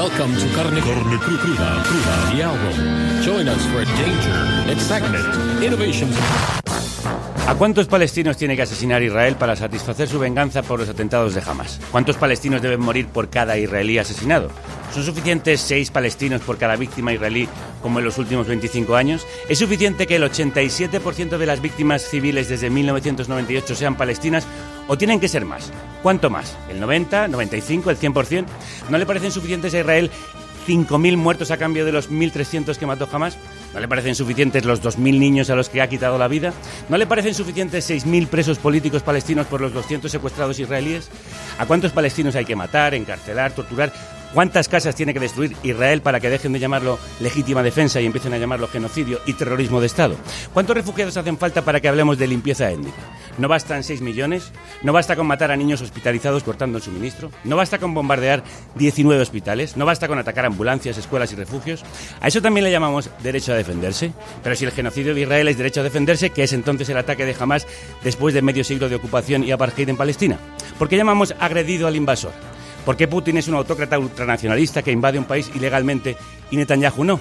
Welcome to Carne, Carne Cru- Cruda, Cruda, the album. Join us for danger, excitement, innovations. ¿A cuántos palestinos tiene que asesinar Israel para satisfacer su venganza por los atentados de Hamas? ¿Cuántos palestinos deben morir por cada israelí asesinado? ¿Son suficientes seis palestinos por cada víctima israelí como en los últimos 25 años? ¿Es suficiente que el 87% de las víctimas civiles desde 1998 sean palestinas o tienen que ser más? ¿Cuánto más? ¿El 90, 95, el 100%? ¿No le parecen suficientes a Israel 5.000 muertos a cambio de los 1.300 que mató Hamas? ¿No le parecen suficientes los 2.000 niños a los que ha quitado la vida? ¿No le parecen suficientes 6.000 presos políticos palestinos por los 200 secuestrados israelíes? ¿A cuántos palestinos hay que matar, encarcelar, torturar? ¿Cuántas casas tiene que destruir Israel para que dejen de llamarlo legítima defensa y empiecen a llamarlo genocidio y terrorismo de Estado? ¿Cuántos refugiados hacen falta para que hablemos de limpieza étnica? ¿No bastan 6 millones? ¿No basta con matar a niños hospitalizados cortando el suministro? ¿No basta con bombardear 19 hospitales? ¿No basta con atacar ambulancias, escuelas y refugios? A eso también le llamamos derecho a defenderse. Pero si el genocidio de Israel es derecho a defenderse, ¿qué es entonces el ataque de Hamas después de medio siglo de ocupación y apartheid en Palestina? ¿Por qué llamamos agredido al invasor? ¿Por qué Putin es un autócrata ultranacionalista que invade un país ilegalmente y Netanyahu no?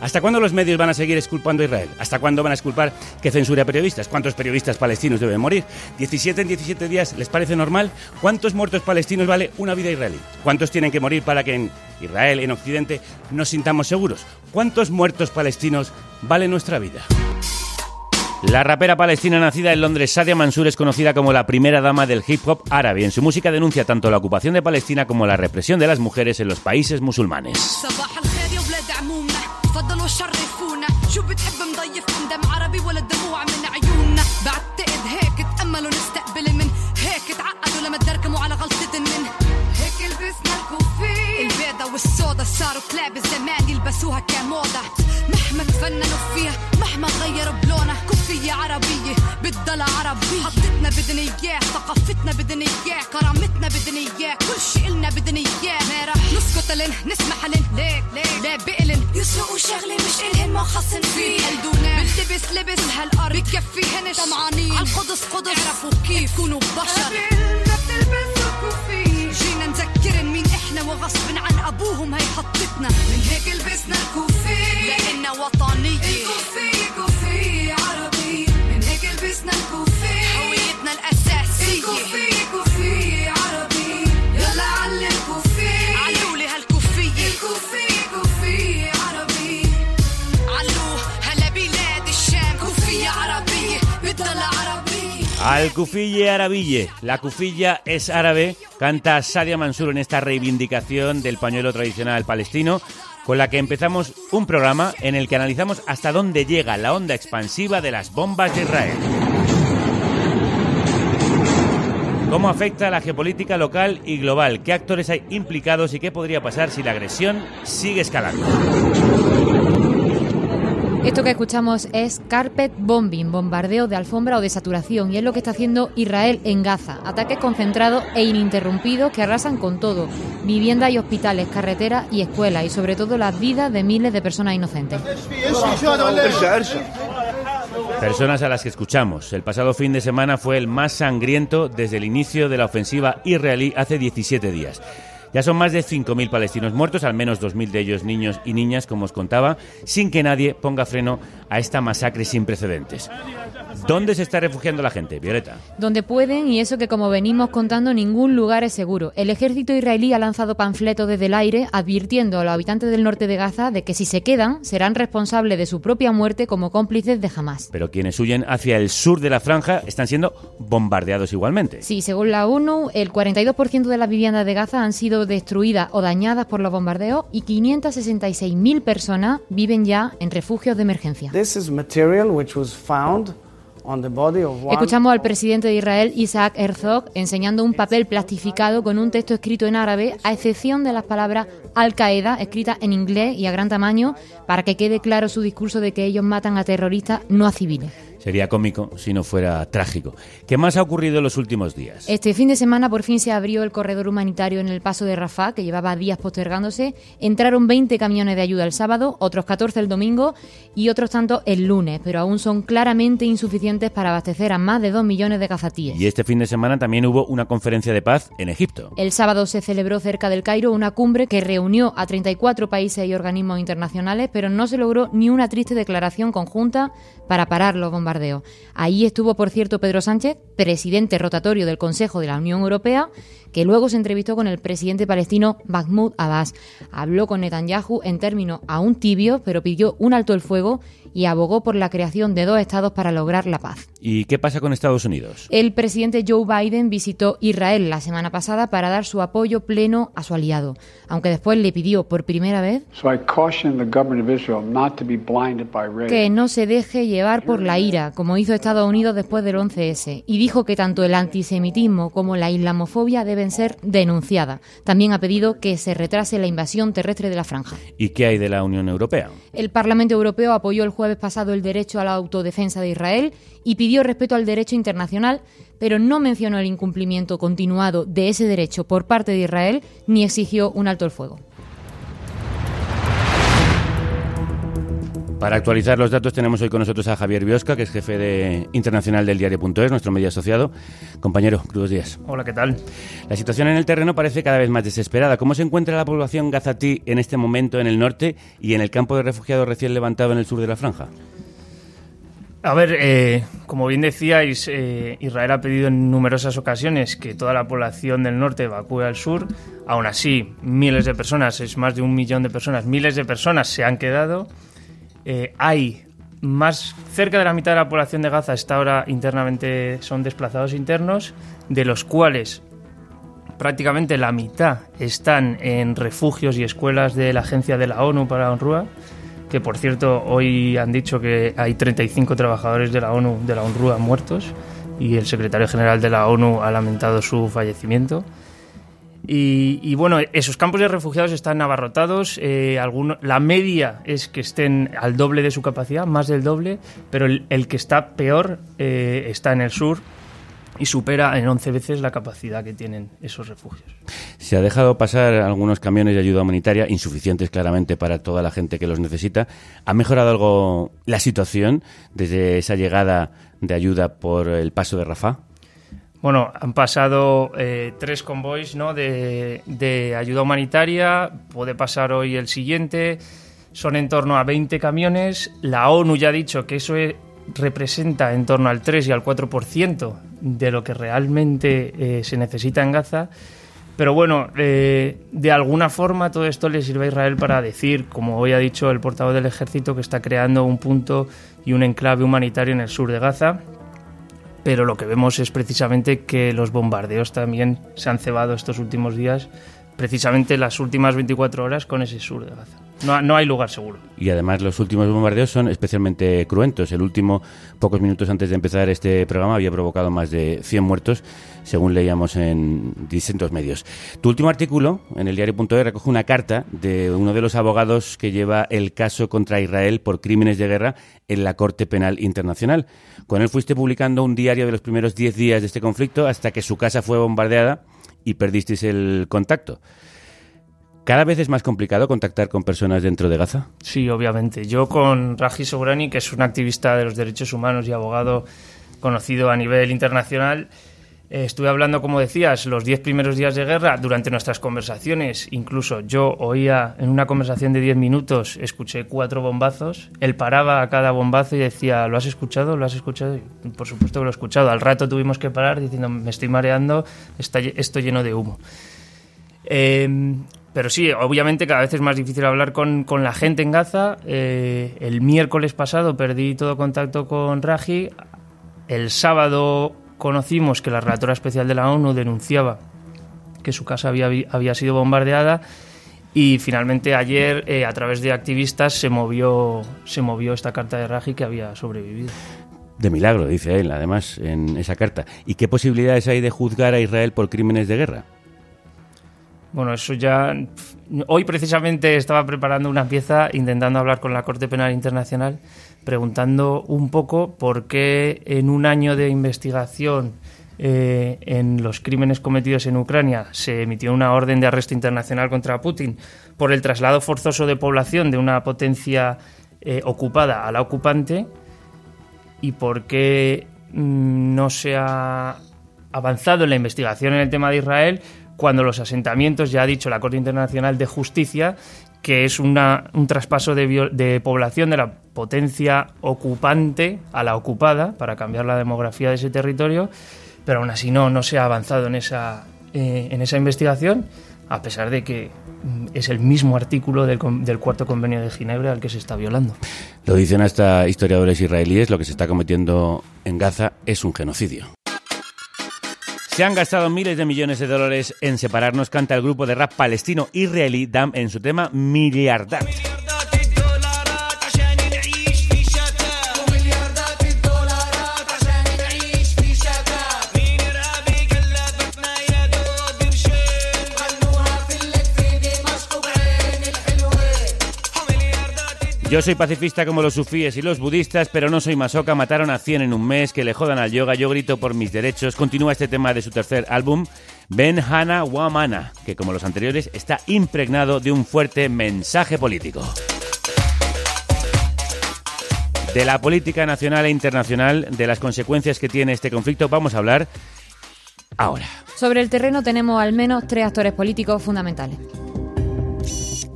¿Hasta cuándo los medios van a seguir exculpando a Israel? ¿Hasta cuándo van a exculpar que censure a periodistas? ¿Cuántos periodistas palestinos deben morir? ¿17 en 17 días les parece normal? ¿Cuántos muertos palestinos vale una vida israelí? ¿Cuántos tienen que morir para que en Israel, en Occidente, nos sintamos seguros? ¿Cuántos muertos palestinos vale nuestra vida? La rapera palestina nacida en Londres, Sadia Mansour, es conocida como la primera dama del hip hop árabe. En su música denuncia tanto la ocupación de Palestina como la represión de las mujeres en los países musulmanes. البيضة والسودا صاروا كلاب الزمان يلبسوها كموضة. مهما تفننوا فيها مهما غيروا بلونها كوفية عربية بتضل عربية. حطتنا بدنا إياه ثقافتنا بدنا إياه كرامتنا بدنا إياه كل شي إلنا بدنا إياه. ما رح نسكت لن نسمح لن ليك ليك لا بقلن يسرقوا شغلة مش إلهن ما خصن فيه. قلدونا بنلبس لبس هالأرض. بكفيهن طمعانين عالقدس قدس. اعرفوا كيف. تكونوا بشر. نذكرن مين إحنا وغصب عن أبوهم هي حطتنا. من هيك لبسنا الكوفي. لأننا وطنية الكوفي كوفي عربي. من هيك لبسنا الكوفي. هويتنا الأساسية. الكوفي كوفي Al cufille arabille. La cufilla es árabe, canta Sadia Mansur en esta reivindicación del pañuelo tradicional palestino, con la que empezamos un programa en el que analizamos hasta dónde llega la onda expansiva de las bombas de Israel. ¿Cómo afecta a la geopolítica local y global? ¿Qué actores hay implicados y qué podría pasar si la agresión sigue escalando? Esto que escuchamos es carpet bombing, bombardeo de alfombra o de saturación, y es lo que está haciendo Israel en Gaza. Ataques concentrados e ininterrumpidos que arrasan con todo, viviendas y hospitales, carreteras y escuelas, y sobre todo las vidas de miles de personas inocentes. Personas a las que escuchamos. El pasado fin de semana fue el más sangriento desde el inicio de la ofensiva israelí hace 17 días. Ya son más de 5.000 palestinos muertos, al menos 2.000 de ellos niños y niñas, como os contaba, sin que nadie ponga freno a esta masacre sin precedentes. ¿Dónde se está refugiando la gente, Violeta? Donde pueden, y eso que como venimos contando, ningún lugar es seguro. El ejército israelí ha lanzado panfletos desde el aire advirtiendo a los habitantes del norte de Gaza de que si se quedan serán responsables de su propia muerte como cómplices de Hamas. Pero quienes huyen hacia el sur de la franja están siendo bombardeados igualmente. Sí, según la ONU, el 42% de las viviendas de Gaza han sido destruidas o dañadas por los bombardeos y 566.000 personas viven ya en refugios de emergencia. This is material which was found Escuchamos al presidente de Israel, Isaac Herzog, enseñando un papel plastificado con un texto escrito en árabe, a excepción de las palabras Al-Qaeda, escritas en inglés y a gran tamaño, para que quede claro su discurso de que ellos matan a terroristas, no a civiles. Sería cómico si no fuera trágico. ¿Qué más ha ocurrido en los últimos días? Este fin de semana por fin se abrió el corredor humanitario en el paso de Rafah, que llevaba días postergándose. Entraron 20 camiones de ayuda el sábado, otros 14 el domingo y otros tantos el lunes, pero aún son claramente insuficientes para abastecer a más de 2 millones de cazatíes. Y este fin de semana también hubo una conferencia de paz en Egipto. El sábado se celebró cerca del Cairo una cumbre que reunió a 34 países y organismos internacionales, pero no se logró ni una triste declaración conjunta para parar los bombardeos. Ahí estuvo, por cierto, Pedro Sánchez, presidente rotatorio del Consejo de la Unión Europea, que luego se entrevistó con el presidente palestino Mahmoud Abbas. Habló con Netanyahu en términos aún tibios, pero pidió un alto el fuego y abogó por la creación de dos estados para lograr la paz. ¿Y qué pasa con Estados Unidos? El presidente Joe Biden visitó Israel la semana pasada para dar su apoyo pleno a su aliado, aunque después le pidió por primera vez que no se deje llevar por la ira, como hizo Estados Unidos después del 11S, y dijo que tanto el antisemitismo como la islamofobia deben ser denunciadas. También ha pedido que se retrase la invasión terrestre de la franja. ¿Y qué hay de la Unión Europea? El Parlamento Europeo apoyó el jueves pasado el derecho a la autodefensa de Israel y pidió respeto al derecho internacional, pero no mencionó el incumplimiento continuado de ese derecho por parte de Israel ni exigió un alto el fuego. Para actualizar los datos tenemos hoy con nosotros a Javier Biosca, que es jefe de internacional del diario.es, nuestro medio asociado. Compañero, buenos días. Hola, ¿qué tal? La situación en el terreno parece cada vez más desesperada. ¿Cómo se encuentra la población gazatí en este momento en el norte y en el campo de refugiados recién levantado en el sur de la franja? A ver, eh, como bien decíais, eh, Israel ha pedido en numerosas ocasiones que toda la población del norte evacúe al sur. Aún así, miles de personas, es más de un millón de personas, miles de personas se han quedado. Eh, hay más cerca de la mitad de la población de Gaza está ahora internamente son desplazados internos, de los cuales prácticamente la mitad están en refugios y escuelas de la agencia de la ONU para la UNRWA, que por cierto hoy han dicho que hay 35 trabajadores de la ONU de la UNRWA muertos y el secretario general de la ONU ha lamentado su fallecimiento. Y, bueno, esos campos de refugiados están abarrotados. Eh, la media es que estén al doble de su capacidad, más del doble, pero el, que está peor eh, está en el sur y supera en 11 veces la capacidad que tienen esos refugios. Se ha dejado pasar algunos camiones de ayuda humanitaria, insuficientes claramente para toda la gente que los necesita. ¿Ha mejorado algo la situación desde esa llegada de ayuda por el paso de Rafah? Bueno, han pasado eh, tres convoys ¿no? de, ayuda humanitaria, puede pasar hoy el siguiente, son en torno a 20 camiones, la ONU ya ha dicho que eso representa en torno al 3 y al 4% de lo que realmente eh, se necesita en Gaza, pero bueno, eh, de alguna forma todo esto le sirve a Israel para decir, como hoy ha dicho el portavoz del ejército, que está creando un punto y un enclave humanitario en el sur de Gaza pero lo que vemos es precisamente que los bombardeos también se han cebado estos últimos días, precisamente las últimas 24 horas con ese sur de Gaza. No, no, hay lugar seguro. Y además los últimos bombardeos son especialmente cruentos. El último, pocos minutos antes de empezar este programa, había provocado más de 100 muertos, según leíamos en distintos medios. Tu último artículo en el diario.es recoge una carta de uno de los abogados que lleva el caso contra Israel por crímenes de guerra en la Corte Penal Internacional. Con él fuiste publicando un diario de los primeros 10 días de este conflicto hasta que su casa fue bombardeada y perdisteis el contacto. ¿Cada vez es más complicado contactar con personas dentro de Gaza? Sí, obviamente. Yo con Raji Sobrani, que es un activista de los derechos humanos y abogado conocido a nivel internacional, eh, estuve hablando, como decías, los diez primeros días de guerra durante nuestras conversaciones. Incluso yo oía en una conversación de diez minutos, escuché cuatro bombazos. Él paraba a cada bombazo y decía, ¿lo has escuchado? ¿Lo has escuchado? por supuesto que lo he escuchado. Al rato tuvimos que parar diciendo, me estoy mareando, está, estoy lleno de humo. Eh, pero sí, obviamente cada vez es más difícil hablar con, con la gente en Gaza. Eh, el miércoles pasado perdí todo contacto con Raji. El sábado conocimos que la relatora especial de la ONU denunciaba que su casa había, había sido bombardeada y finalmente ayer eh, a través de activistas se movió, se movió esta carta de Raji que había sobrevivido. De milagro, dice él, además, en esa carta. ¿Y qué posibilidades hay de juzgar a Israel por crímenes de guerra? Bueno, eso ya. Hoy precisamente estaba preparando una pieza intentando hablar con la Corte Penal Internacional, preguntando un poco por qué en un año de investigación eh, en los crímenes cometidos en Ucrania se emitió una orden de arresto internacional contra Putin por el traslado forzoso de población de una potencia eh, ocupada a la ocupante y por qué mm, no se ha avanzado en la investigación en el tema de Israel cuando los asentamientos, ya ha dicho la Corte Internacional de Justicia, que es un traspaso de, de, población de la potencia ocupante a la ocupada para cambiar la demografía de ese territorio, pero aún así no, no se ha avanzado en esa, eh, en esa investigación, a pesar de que mm, es el mismo artículo del, del, cuarto convenio de Ginebra al que se está violando. Lo dicen hasta historiadores israelíes, lo que se está cometiendo en Gaza es un genocidio. Se han gastado miles de millones de dólares en separarnos, canta el grupo de rap palestino israelí DAM en su tema Miliardat. Yo soy pacifista como los sufíes y los budistas, pero no soy masoca. Mataron a 100 en un mes, que le jodan al yoga. Yo grito por mis derechos. Continúa este tema de su tercer álbum, Ben Hana Wamana, que como los anteriores está impregnado de un fuerte mensaje político. De la política nacional e internacional, de las consecuencias que tiene este conflicto, vamos a hablar ahora. Sobre el terreno tenemos al menos tres actores políticos fundamentales.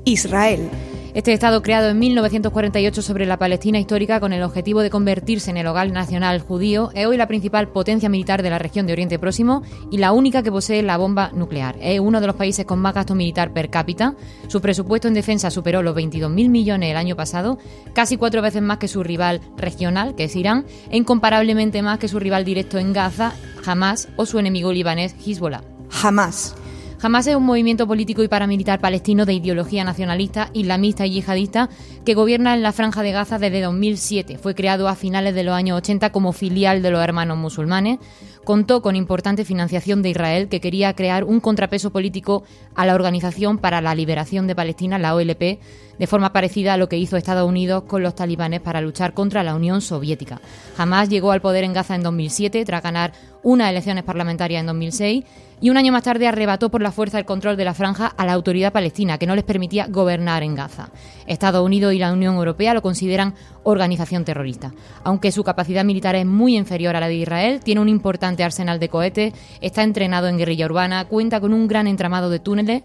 Israel. Este Estado creado en 1948 sobre la Palestina histórica con el objetivo de convertirse en el hogar nacional judío es hoy la principal potencia militar de la región de Oriente Próximo y la única que posee la bomba nuclear. Es uno de los países con más gasto militar per cápita. Su presupuesto en defensa superó los 22.000 millones el año pasado, casi cuatro veces más que su rival regional, que es Irán, e incomparablemente más que su rival directo en Gaza, Hamas, o su enemigo libanés, Hezbollah. Hamas. Hamas es un movimiento político y paramilitar palestino de ideología nacionalista, islamista y yihadista que gobierna en la Franja de Gaza desde 2007. Fue creado a finales de los años 80 como filial de los hermanos musulmanes. Contó con importante financiación de Israel, que quería crear un contrapeso político a la Organización para la Liberación de Palestina, la OLP, de forma parecida a lo que hizo Estados Unidos con los talibanes para luchar contra la Unión Soviética. Hamas llegó al poder en Gaza en 2007 tras ganar unas elecciones parlamentarias en 2006 y un año más tarde arrebató por la fuerza el control de la franja a la autoridad palestina, que no les permitía gobernar en Gaza. Estados Unidos y la Unión Europea lo consideran organización terrorista. Aunque su capacidad militar es muy inferior a la de Israel, tiene un importante arsenal de cohetes, está entrenado en guerrilla urbana, cuenta con un gran entramado de túneles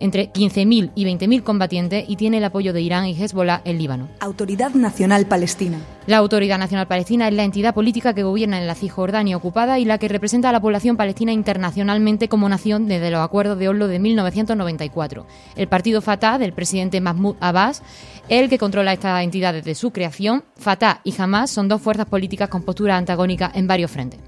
entre 15.000 y 20.000 combatientes y tiene el apoyo de Irán y Hezbollah en Líbano. Autoridad Nacional Palestina. La Autoridad Nacional Palestina es la entidad política que gobierna en la Cisjordania ocupada y la que representa a la población palestina internacionalmente como nación desde los acuerdos de Oslo de 1994. El partido Fatah del presidente Mahmoud Abbas es el que controla esta entidad desde su creación. Fatah y Hamas son dos fuerzas políticas con postura antagónica en varios frentes.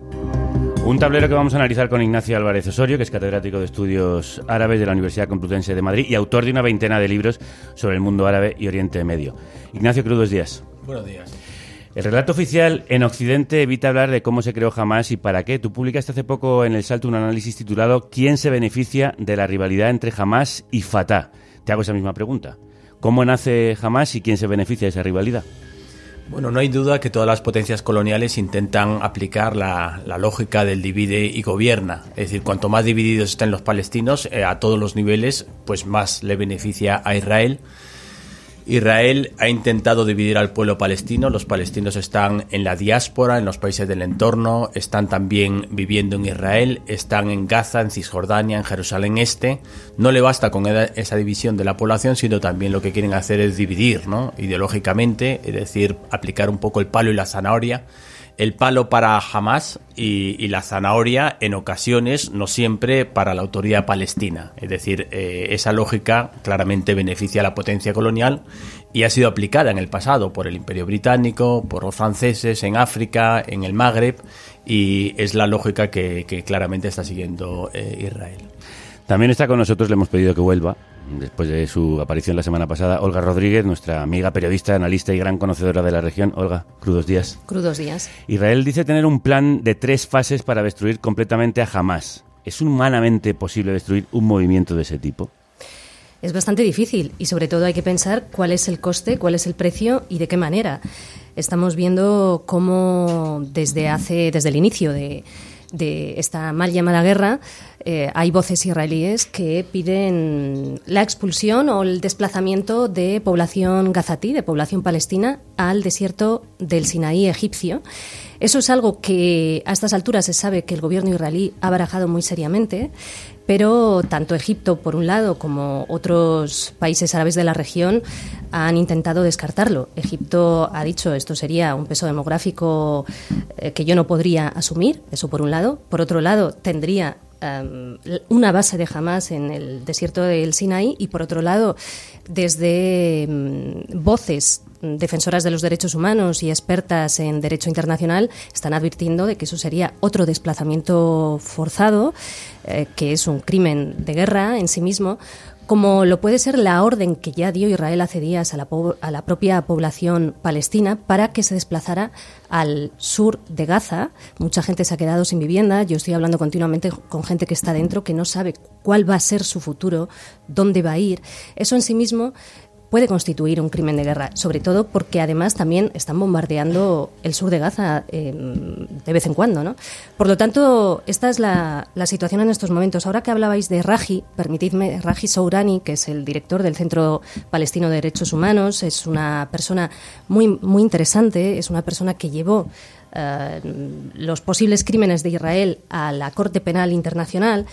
Un tablero que vamos a analizar con Ignacio Álvarez Osorio, que es catedrático de estudios árabes de la Universidad Complutense de Madrid y autor de una veintena de libros sobre el mundo árabe y Oriente Medio. Ignacio, crudos días. Buenos días. El relato oficial en Occidente evita hablar de cómo se creó Hamas y para qué. Tú publicaste hace poco en El Salto un análisis titulado ¿Quién se beneficia de la rivalidad entre Hamas y Fatah? Te hago esa misma pregunta. ¿Cómo nace Hamas y quién se beneficia de esa rivalidad? Bueno, no hay duda que todas las potencias coloniales intentan aplicar la, lógica del divide y gobierna. Es decir, cuanto más divididos estén los palestinos eh, a todos los niveles, pues más le beneficia a Israel. Israel ha intentado dividir al pueblo palestino. Los palestinos están en la diáspora, en los países del entorno, están también viviendo en Israel, están en Gaza, en Cisjordania, en Jerusalén Este. No le basta con esa división de la población, sino también lo que quieren hacer es dividir, ¿no? Ideológicamente, es decir, aplicar un poco el palo y la zanahoria el palo para Hamas y, la zanahoria en ocasiones, no siempre, para la autoridad palestina. Es decir, eh, esa lógica claramente beneficia a la potencia colonial y ha sido aplicada en el pasado por el Imperio Británico, por los franceses en África, en el Magreb, y es la lógica que, que claramente está siguiendo eh, Israel. También está con nosotros, le hemos pedido que vuelva, después de su aparición la semana pasada, Olga Rodríguez, nuestra amiga periodista, analista y gran conocedora de la región. Olga, crudos días. Crudos días. Israel dice tener un plan de tres fases para destruir completamente a Hamas. ¿Es humanamente posible destruir un movimiento de ese tipo? Es bastante difícil y sobre todo hay que pensar cuál es el coste, cuál es el precio y de qué manera. Estamos viendo cómo desde hace desde el inicio de, de esta mal llamada guerra, eh, hay voces israelíes que piden la expulsión o el desplazamiento de población gazatí, de población palestina, al desierto del Sinaí egipcio. Eso es algo que a estas alturas se sabe que el gobierno israelí ha barajado muy seriamente, pero tanto Egipto, por un lado, como otros países árabes de la región han intentado descartarlo. Egipto ha dicho esto sería un peso demográfico eh, que yo no podría asumir, eso por un lado. Por otro lado, tendría um, una base de Hamas en el desierto del Sinaí y por otro lado, desde um, voces defensoras de los derechos humanos y expertas en derecho internacional están advirtiendo de que eso sería otro desplazamiento forzado, eh, que es un crimen de guerra en sí mismo, como lo puede ser la orden que ya dio Israel hace días a la, a la, propia población palestina para que se desplazara al sur de Gaza. Mucha gente se ha quedado sin vivienda. Yo estoy hablando continuamente con gente que está dentro, que no sabe cuál va a ser su futuro, dónde va a ir. Eso en sí mismo puede constituir un crimen de guerra, sobre todo porque además también están bombardeando el sur de Gaza eh, de vez en cuando. ¿no? Por lo tanto, esta es la, la, situación en estos momentos. Ahora que hablabais de Raji, permitidme, Raji Sourani, que es el director del Centro Palestino de Derechos Humanos, es una persona muy, muy interesante, es una persona que llevó eh, los posibles crímenes de Israel a la Corte Penal Internacional.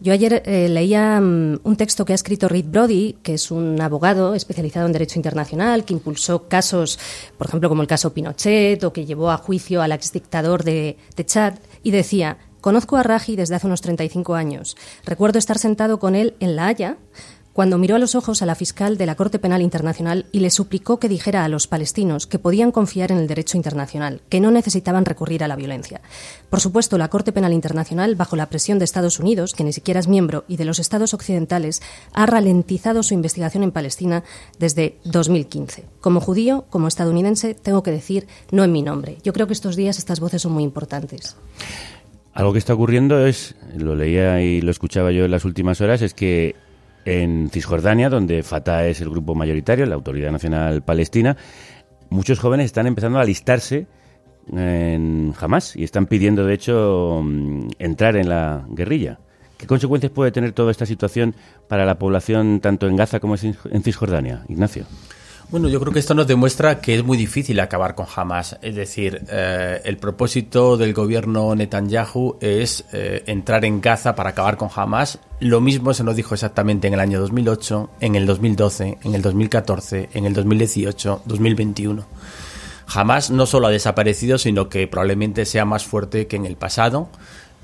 Yo ayer eh, leía um, un texto que ha escrito Reed Brody, que es un abogado especializado en derecho internacional, que impulsó casos, por ejemplo, como el caso Pinochet, o que llevó a juicio al exdictador de, de Chad, y decía, conozco a Raji desde hace unos 35 años. Recuerdo estar sentado con él en La Haya, cuando miró a los ojos a la fiscal de la Corte Penal Internacional y le suplicó que dijera a los palestinos que podían confiar en el derecho internacional, que no necesitaban recurrir a la violencia. Por supuesto, la Corte Penal Internacional, bajo la presión de Estados Unidos, que ni siquiera es miembro, y de los estados occidentales, ha ralentizado su investigación en Palestina desde 2015. Como judío, como estadounidense, tengo que decir no en mi nombre. Yo creo que estos días estas voces son muy importantes. Algo que está ocurriendo es, lo leía y lo escuchaba yo en las últimas horas, es que en Cisjordania, donde Fatah es el grupo mayoritario, la Autoridad Nacional Palestina, muchos jóvenes están empezando a alistarse en Hamas y están pidiendo, de hecho, mm, entrar en la guerrilla. ¿Qué consecuencias puede tener toda esta situación para la población tanto en Gaza como en Cisjordania, Ignacio? Bueno, yo creo que esto nos demuestra que es muy difícil acabar con Hamas. Es decir, eh, el propósito del gobierno Netanyahu es eh, entrar en Gaza para acabar con Hamas. Lo mismo se nos dijo exactamente en el año 2008, en el 2012, en el 2014, en el 2018, 2021. Hamas no solo ha desaparecido, sino que probablemente sea más fuerte que en el pasado.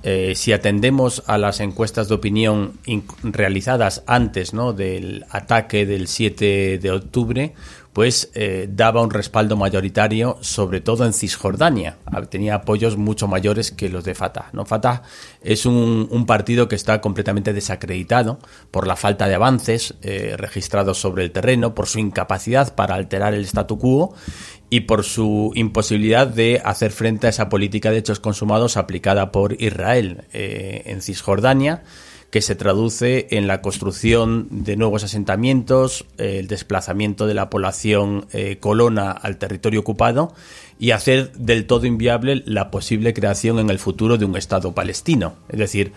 Eh, si atendemos a las encuestas de opinión realizadas antes del ataque del 7 de octubre, pues eh, daba un respaldo mayoritario, sobre todo en Cisjordania. Tenía apoyos mucho mayores que los de Fatah. ¿no? Fatah es un, un partido que está completamente desacreditado por la falta de avances eh, registrados sobre el terreno, por su incapacidad para alterar el statu quo y por su imposibilidad de hacer frente a esa política de hechos consumados aplicada por Israel eh, en Cisjordania, que se traduce en la construcción de nuevos asentamientos, el desplazamiento de la población eh, colona al territorio ocupado y hacer del todo inviable la posible creación en el futuro de un Estado palestino. Es decir,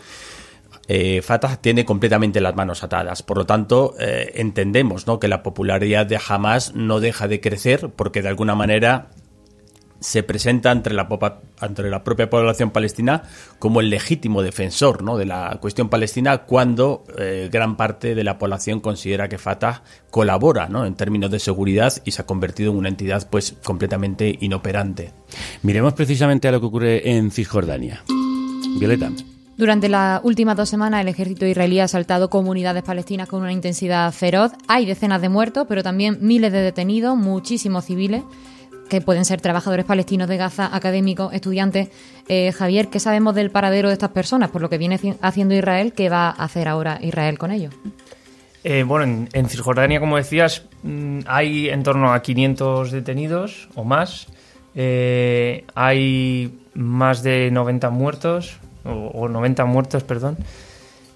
eh, Fatah tiene completamente las manos atadas. Por lo tanto, eh, entendemos ¿no? que la popularidad de Hamas no deja de crecer porque de alguna manera se presenta entre la, propia población palestina como el legítimo defensor ¿no? de la cuestión palestina cuando eh, gran parte de la población considera que Fatah colabora ¿no? en términos de seguridad y se ha convertido en una entidad pues completamente inoperante. Miremos precisamente a lo que ocurre en Cisjordania. Violeta. Durante las últimas dos semanas el ejército israelí ha asaltado comunidades palestinas con una intensidad feroz. Hay decenas de muertos, pero también miles de detenidos, muchísimos civiles que pueden ser trabajadores palestinos de Gaza, académicos, estudiantes. Eh, Javier, ¿qué sabemos del paradero de estas personas? Por lo que viene haciendo Israel, ¿qué va a hacer ahora Israel con ellos? Eh, bueno, en, en, Cisjordania, como decías, mm, hay en torno a 500 detenidos o más. Eh, hay más de 90 muertos, o, o 90 muertos, perdón.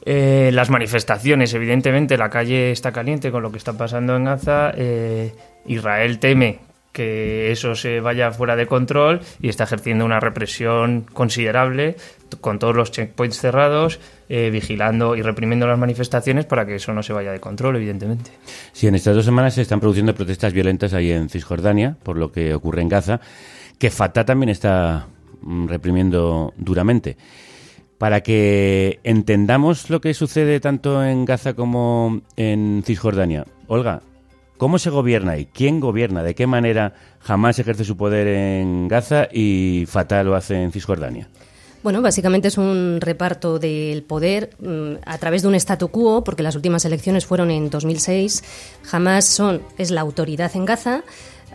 Eh, las manifestaciones, evidentemente, la calle está caliente con lo que está pasando en Gaza. Eh, Israel teme que eso se vaya fuera de control y está ejerciendo una represión considerable con todos los checkpoints cerrados, eh, vigilando y reprimiendo las manifestaciones para que eso no se vaya de control, evidentemente. Sí, en estas dos semanas se están produciendo protestas violentas ahí en Cisjordania por lo que ocurre en Gaza, que Fatah también está mm, reprimiendo duramente. Para que entendamos lo que sucede tanto en Gaza como en Cisjordania, Olga, ¿Cómo se gobierna ahí? ¿Quién gobierna? ¿De qué manera jamás ejerce su poder en Gaza y Fatah lo hace en Cisjordania? Bueno, básicamente es un reparto del poder mmm, a través de un statu quo, porque las últimas elecciones fueron en 2006. Jamás son, es la autoridad en Gaza.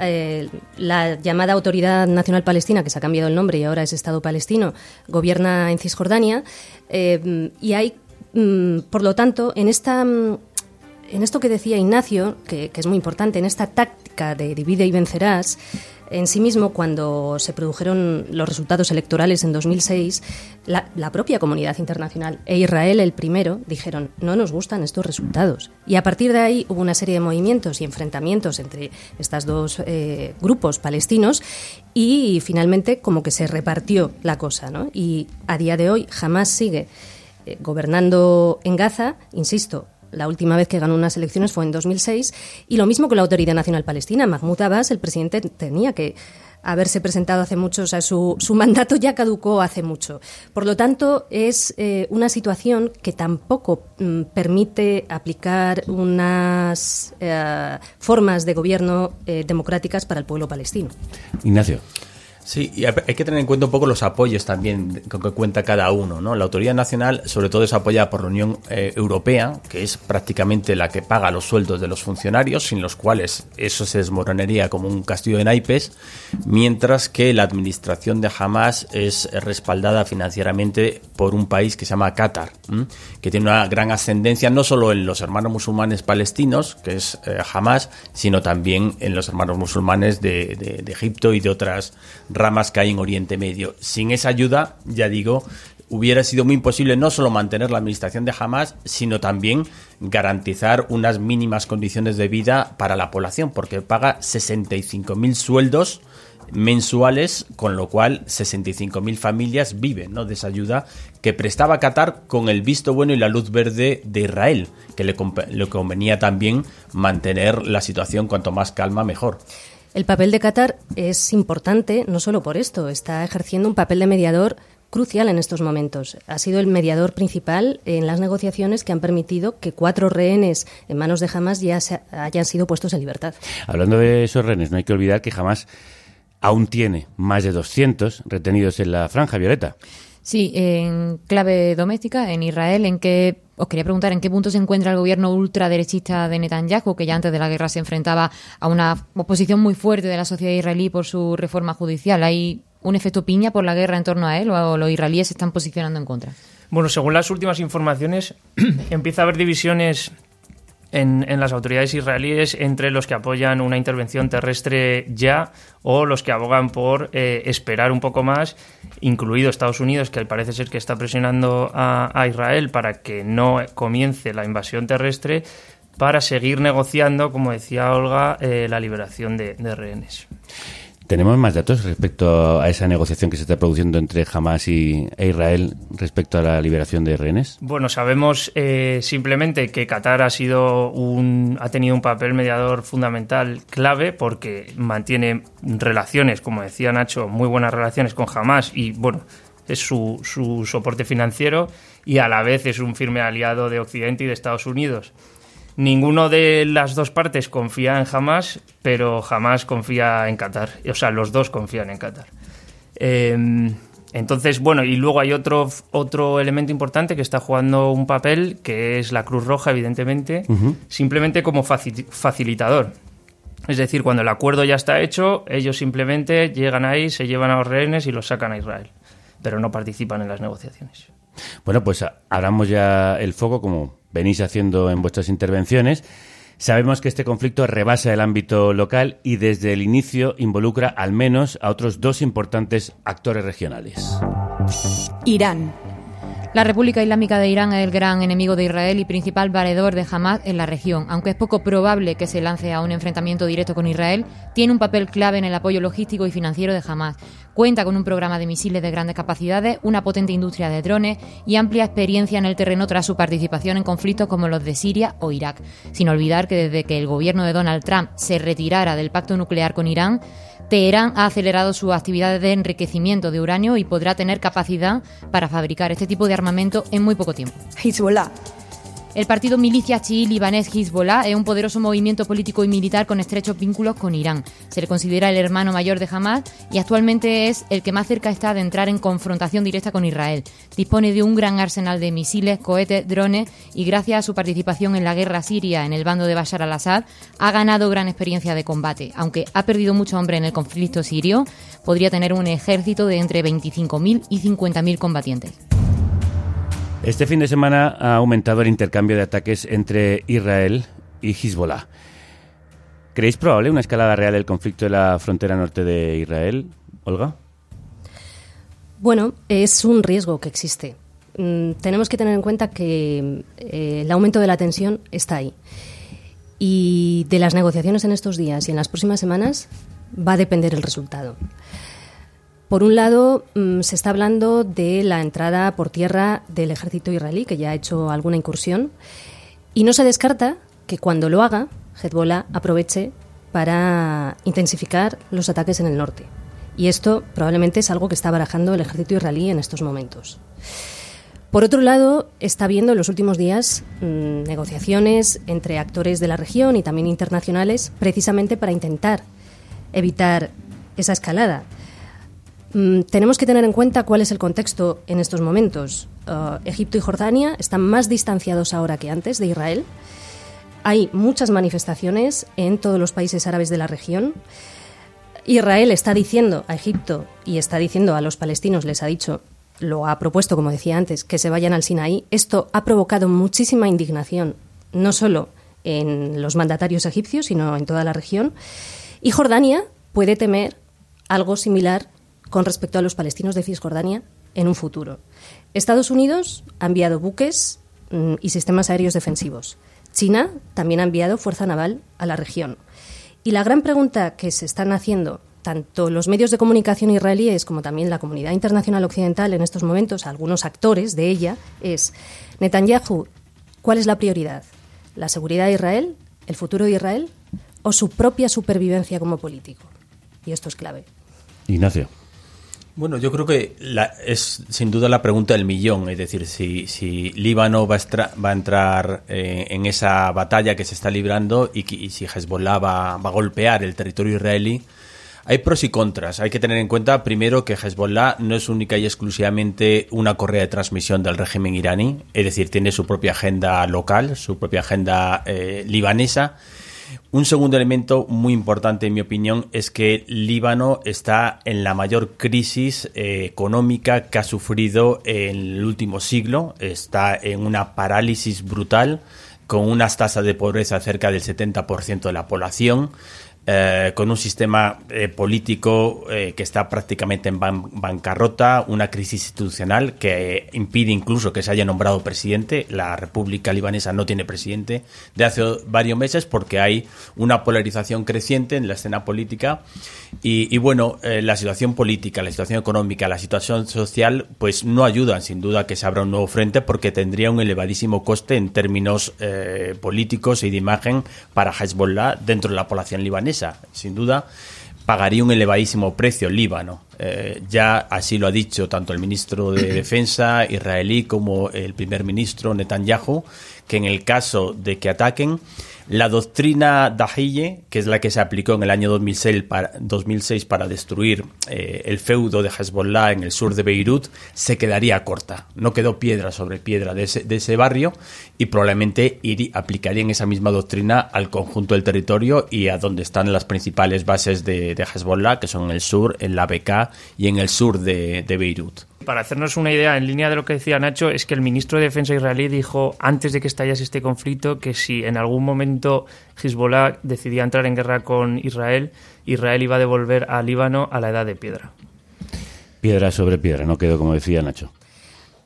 Eh, la llamada Autoridad Nacional Palestina, que se ha cambiado el nombre y ahora es Estado palestino, gobierna en Cisjordania. Eh, y hay, mmm, por lo tanto, en esta en esto que decía Ignacio, que, que, es muy importante, en esta táctica de divide y vencerás, en sí mismo, cuando se produjeron los resultados electorales en 2006, la, propia comunidad internacional e Israel, el primero, dijeron, no nos gustan estos resultados. Y a partir de ahí hubo una serie de movimientos y enfrentamientos entre estos dos eh, grupos palestinos y finalmente como que se repartió la cosa. ¿no? Y a día de hoy jamás sigue eh, gobernando en Gaza, insisto, la última vez que ganó unas elecciones fue en 2006 y lo mismo con la Autoridad Nacional Palestina. Mahmoud Abbas, el presidente, tenía que haberse presentado hace mucho, o sea, su, su mandato ya caducó hace mucho. Por lo tanto, es eh, una situación que tampoco mm, permite aplicar unas eh, formas de gobierno eh, democráticas para el pueblo palestino. Ignacio. Sí, y hay que tener en cuenta un poco los apoyos también con que cuenta cada uno. ¿no? La Autoridad Nacional, sobre todo, es apoyada por la Unión eh, Europea, que es prácticamente la que paga los sueldos de los funcionarios, sin los cuales eso se desmoronaría como un castillo de naipes, mientras que la administración de Hamas es respaldada financieramente por un país que se llama Qatar, que tiene una gran ascendencia no solo en los hermanos musulmanes palestinos, que es eh, Hamas, sino también en los hermanos musulmanes de, de Egipto y de otras ramas que hay en Oriente Medio. Sin esa ayuda, ya digo, hubiera sido muy imposible no solo mantener la administración de Hamas, sino también garantizar unas mínimas condiciones de vida para la población, porque paga 65.000 sueldos mensuales, con lo cual 65.000 familias viven ¿no? de esa ayuda que prestaba Qatar con el visto bueno y la luz verde de Israel, que le, le convenía también mantener la situación cuanto más calma mejor. El papel de Qatar es importante no solo por esto, está ejerciendo un papel de mediador crucial en estos momentos. Ha sido el mediador principal en las negociaciones que han permitido que cuatro rehenes en manos de Hamas ya se hayan sido puestos en libertad. Hablando de esos rehenes, no hay que olvidar que Hamas aún tiene más de 200 retenidos en la franja violeta. Sí, en clave doméstica, en Israel, en qué os quería preguntar en qué punto se encuentra el gobierno ultraderechista de Netanyahu, que ya antes de la guerra se enfrentaba a una oposición muy fuerte de la sociedad israelí por su reforma judicial. ¿Hay un efecto piña por la guerra en torno a él o los israelíes se están posicionando en contra? Bueno, según las últimas informaciones, empieza a haber divisiones en, las autoridades israelíes entre los que apoyan una intervención terrestre ya o los que abogan por eh, esperar un poco más, incluido Estados Unidos, que parece ser que está presionando a, Israel para que no comience la invasión terrestre, para seguir negociando, como decía Olga, eh, la liberación de rehenes. ¿Tenemos más datos respecto a esa negociación que se está produciendo entre Hamas y, e Israel respecto a la liberación de rehenes? Bueno, sabemos eh, simplemente que Qatar ha sido un ha tenido un papel mediador fundamental clave porque mantiene relaciones, como decía Nacho, muy buenas relaciones con Hamas y bueno es su, su soporte financiero y a la vez es un firme aliado de Occidente y de Estados Unidos. Ninguno de las dos partes confía en Hamas, pero jamás confía en Qatar. O sea, los dos confían en Qatar. Eh, entonces, bueno, y luego hay otro, otro elemento importante que está jugando un papel, que es la Cruz Roja, evidentemente, uh -huh. simplemente como facilitador. Es decir, cuando el acuerdo ya está hecho, ellos simplemente llegan ahí, se llevan a los rehenes y los sacan a Israel, pero no participan en las negociaciones. Bueno, pues abramos ya el foco como venís haciendo en vuestras intervenciones, sabemos que este conflicto rebasa el ámbito local y desde el inicio involucra al menos a otros dos importantes actores regionales. Irán. La República Islámica de Irán es el gran enemigo de Israel y principal valedor de Hamas en la región. Aunque es poco probable que se lance a un enfrentamiento directo con Israel, tiene un papel clave en el apoyo logístico y financiero de Hamas. Cuenta con un programa de misiles de grandes capacidades, una potente industria de drones y amplia experiencia en el terreno tras su participación en conflictos como los de Siria o Irak. Sin olvidar que desde que el gobierno de Donald Trump se retirara del pacto nuclear con Irán, Teherán ha acelerado sus actividades de enriquecimiento de uranio y podrá tener capacidad para fabricar este tipo de armamento en muy poco tiempo. El partido milicia chií libanés Hezbollah es un poderoso movimiento político y militar con estrechos vínculos con Irán. Se le considera el hermano mayor de Hamas y actualmente es el que más cerca está de entrar en confrontación directa con Israel. Dispone de un gran arsenal de misiles, cohetes, drones y gracias a su participación en la guerra siria en el bando de Bashar al-Assad ha ganado gran experiencia de combate. Aunque ha perdido mucho hombre en el conflicto sirio, podría tener un ejército de entre 25.000 y 50.000 combatientes. Este fin de semana ha aumentado el intercambio de ataques entre Israel y Hezbollah. ¿Creéis probable una escalada real del conflicto de la frontera norte de Israel, Olga? Bueno, es un riesgo que existe. Mm, tenemos que tener en cuenta que eh, el aumento de la tensión está ahí. Y de las negociaciones en estos días y en las próximas semanas va a depender el resultado. Por un lado, mm, se está hablando de la entrada por tierra del ejército israelí, que ya ha hecho alguna incursión, y no se descarta que cuando lo haga, Hezbollah aproveche para intensificar los ataques en el norte. Y esto probablemente es algo que está barajando el ejército israelí en estos momentos. Por otro lado, está habiendo en los últimos días mm, negociaciones entre actores de la región y también internacionales precisamente para intentar evitar esa escalada. Mm, tenemos que tener en cuenta cuál es el contexto en estos momentos. Uh, Egipto y Jordania están más distanciados ahora que antes de Israel. Hay muchas manifestaciones en todos los países árabes de la región. Israel está diciendo a Egipto y está diciendo a los palestinos, les ha dicho, lo ha propuesto, como decía antes, que se vayan al Sinaí. Esto ha provocado muchísima indignación, no solo en los mandatarios egipcios, sino en toda la región. Y Jordania puede temer algo similar con respecto a los palestinos de Cisjordania en un futuro. Estados Unidos ha enviado buques mm, y sistemas aéreos defensivos. China también ha enviado fuerza naval a la región. Y la gran pregunta que se están haciendo tanto los medios de comunicación israelíes como también la comunidad internacional occidental en estos momentos, algunos actores de ella, es Netanyahu, ¿cuál es la prioridad? ¿La seguridad de Israel? ¿El futuro de Israel? ¿O su propia supervivencia como político? Y esto es clave. Ignacio. Bueno, yo creo que la, es sin duda la pregunta del millón, es decir, si, si Líbano va a, estra, va a entrar eh, en esa batalla que se está librando y, y si Hezbollah va, va, a golpear el territorio israelí. Hay pros y contras. Hay que tener en cuenta primero que Hezbollah no es única y exclusivamente una correa de transmisión del régimen iraní, es decir, tiene su propia agenda local, su propia agenda eh, libanesa un segundo elemento muy importante, en mi opinión, es que Líbano está en la mayor crisis eh, económica que ha sufrido en el último siglo. Está en una parálisis brutal, con unas tasas de pobreza cerca del 70% de la población. Eh, con un sistema eh, político eh, que está prácticamente en ban bancarrota, una crisis institucional que impide incluso que se haya nombrado presidente. La República Libanesa no tiene presidente de hace varios meses porque hay una polarización creciente en la escena política y, bueno, eh, la situación política, la situación económica, la situación social, pues no ayudan sin duda a que se abra un nuevo frente porque tendría un elevadísimo coste en términos políticos y de imagen para Hezbollah dentro de la población libanesa sin duda, pagaría un elevadísimo precio Líbano. Eh, ya así lo ha dicho tanto el ministro de Defensa israelí como el primer ministro Netanyahu, que en el caso de que ataquen, la doctrina Dahiye, que es la que se aplicó en el año 2006 para, 2006 para destruir eh, el feudo de Hezbollah en el sur de Beirut, se quedaría corta. No quedó piedra sobre piedra de ese, barrio y probablemente iría, aplicarían esa misma doctrina al conjunto del territorio y a donde están las principales bases de, de Hezbollah, que son en el sur, en la BK y en el sur de Beirut. Para hacernos una idea, en línea de lo que decía Nacho, es que el ministro de Defensa israelí dijo antes de que estallase este conflicto que si en algún momento Hezbollah decidía entrar en guerra con Israel, Israel iba a devolver a Líbano a la edad de piedra. Piedra sobre piedra, no quedó como decía Nacho.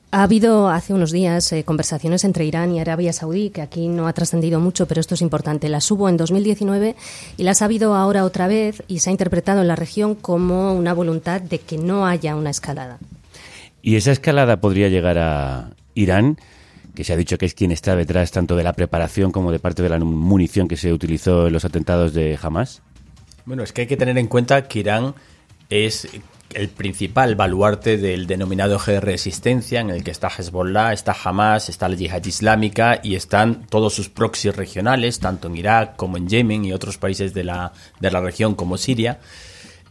Ha habido hace unos días eh, conversaciones entre Irán y Arabia Saudí, que aquí no ha trascendido mucho, pero esto es importante. Las hubo en 2019 y las ha habido ahora otra vez y se ha interpretado en la región como una voluntad de que no haya una escalada. ¿Y esa escalada podría llegar a Irán? que se ha dicho que es quien está detrás tanto de la preparación como de parte de la munición que se utilizó en los atentados de Hamas? Bueno, es que hay que tener en cuenta que Irán es el principal baluarte del denominado eje de resistencia en el que está Hezbollah, está Hamas, está la yihad islámica y están todos sus proxies regionales, tanto en Irak como en Yemen y otros países de la, de la región como Siria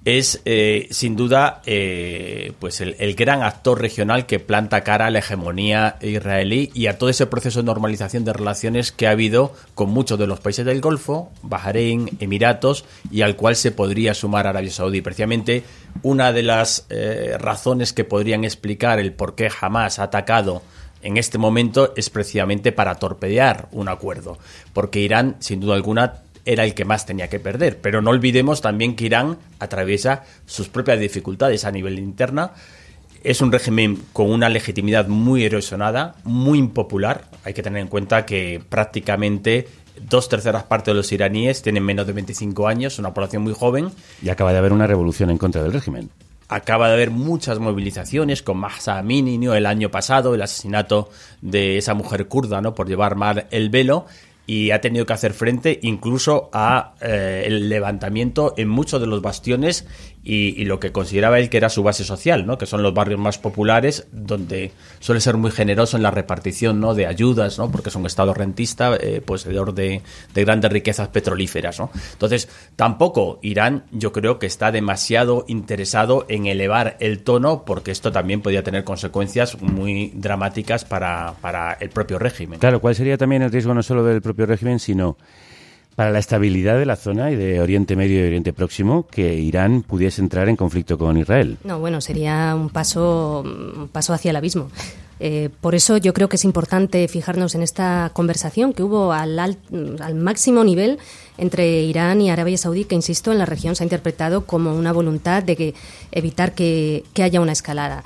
es eh, sin duda eh, pues el, gran actor regional que planta cara a la hegemonía israelí y a todo ese proceso de normalización de relaciones que ha habido con muchos de los países del Golfo, Bahrein, Emiratos y al cual se podría sumar Arabia Saudí. Precisamente una de las eh, razones que podrían explicar el por qué jamás ha atacado en este momento es precisamente para torpedear un acuerdo, porque Irán, sin duda alguna, era el que más tenía que perder. Pero no olvidemos también que Irán atraviesa sus propias dificultades a nivel interna. Es un régimen con una legitimidad muy erosionada, muy impopular. Hay que tener en cuenta que prácticamente dos terceras partes de los iraníes tienen menos de 25 años, una población muy joven. Y acaba de haber una revolución en contra del régimen. Acaba de haber muchas movilizaciones con Mahsa Amini el año pasado, el asesinato de esa mujer kurda ¿no? por llevar mal el velo y ha tenido que hacer frente incluso a eh, el levantamiento en muchos de los bastiones y, lo que consideraba él que era su base social, ¿no? que son los barrios más populares, donde suele ser muy generoso en la repartición ¿no? de ayudas, ¿no? porque es un estado rentista, eh, poseedor de, de, grandes riquezas petrolíferas. ¿no? Entonces, tampoco Irán, yo creo que está demasiado interesado en elevar el tono, porque esto también podría tener consecuencias muy dramáticas para, para el propio régimen. Claro, ¿cuál sería también el riesgo no solo del propio régimen, sino para la estabilidad de la zona y de Oriente Medio y Oriente Próximo que Irán pudiese entrar en conflicto con Israel. No, bueno, sería un paso, un paso hacia el abismo. Eh, por eso yo creo que es importante fijarnos en esta conversación que hubo al, máximo nivel entre Irán y Arabia Saudí, que, insisto, en la región se ha interpretado como una voluntad de que, evitar que, que haya una escalada.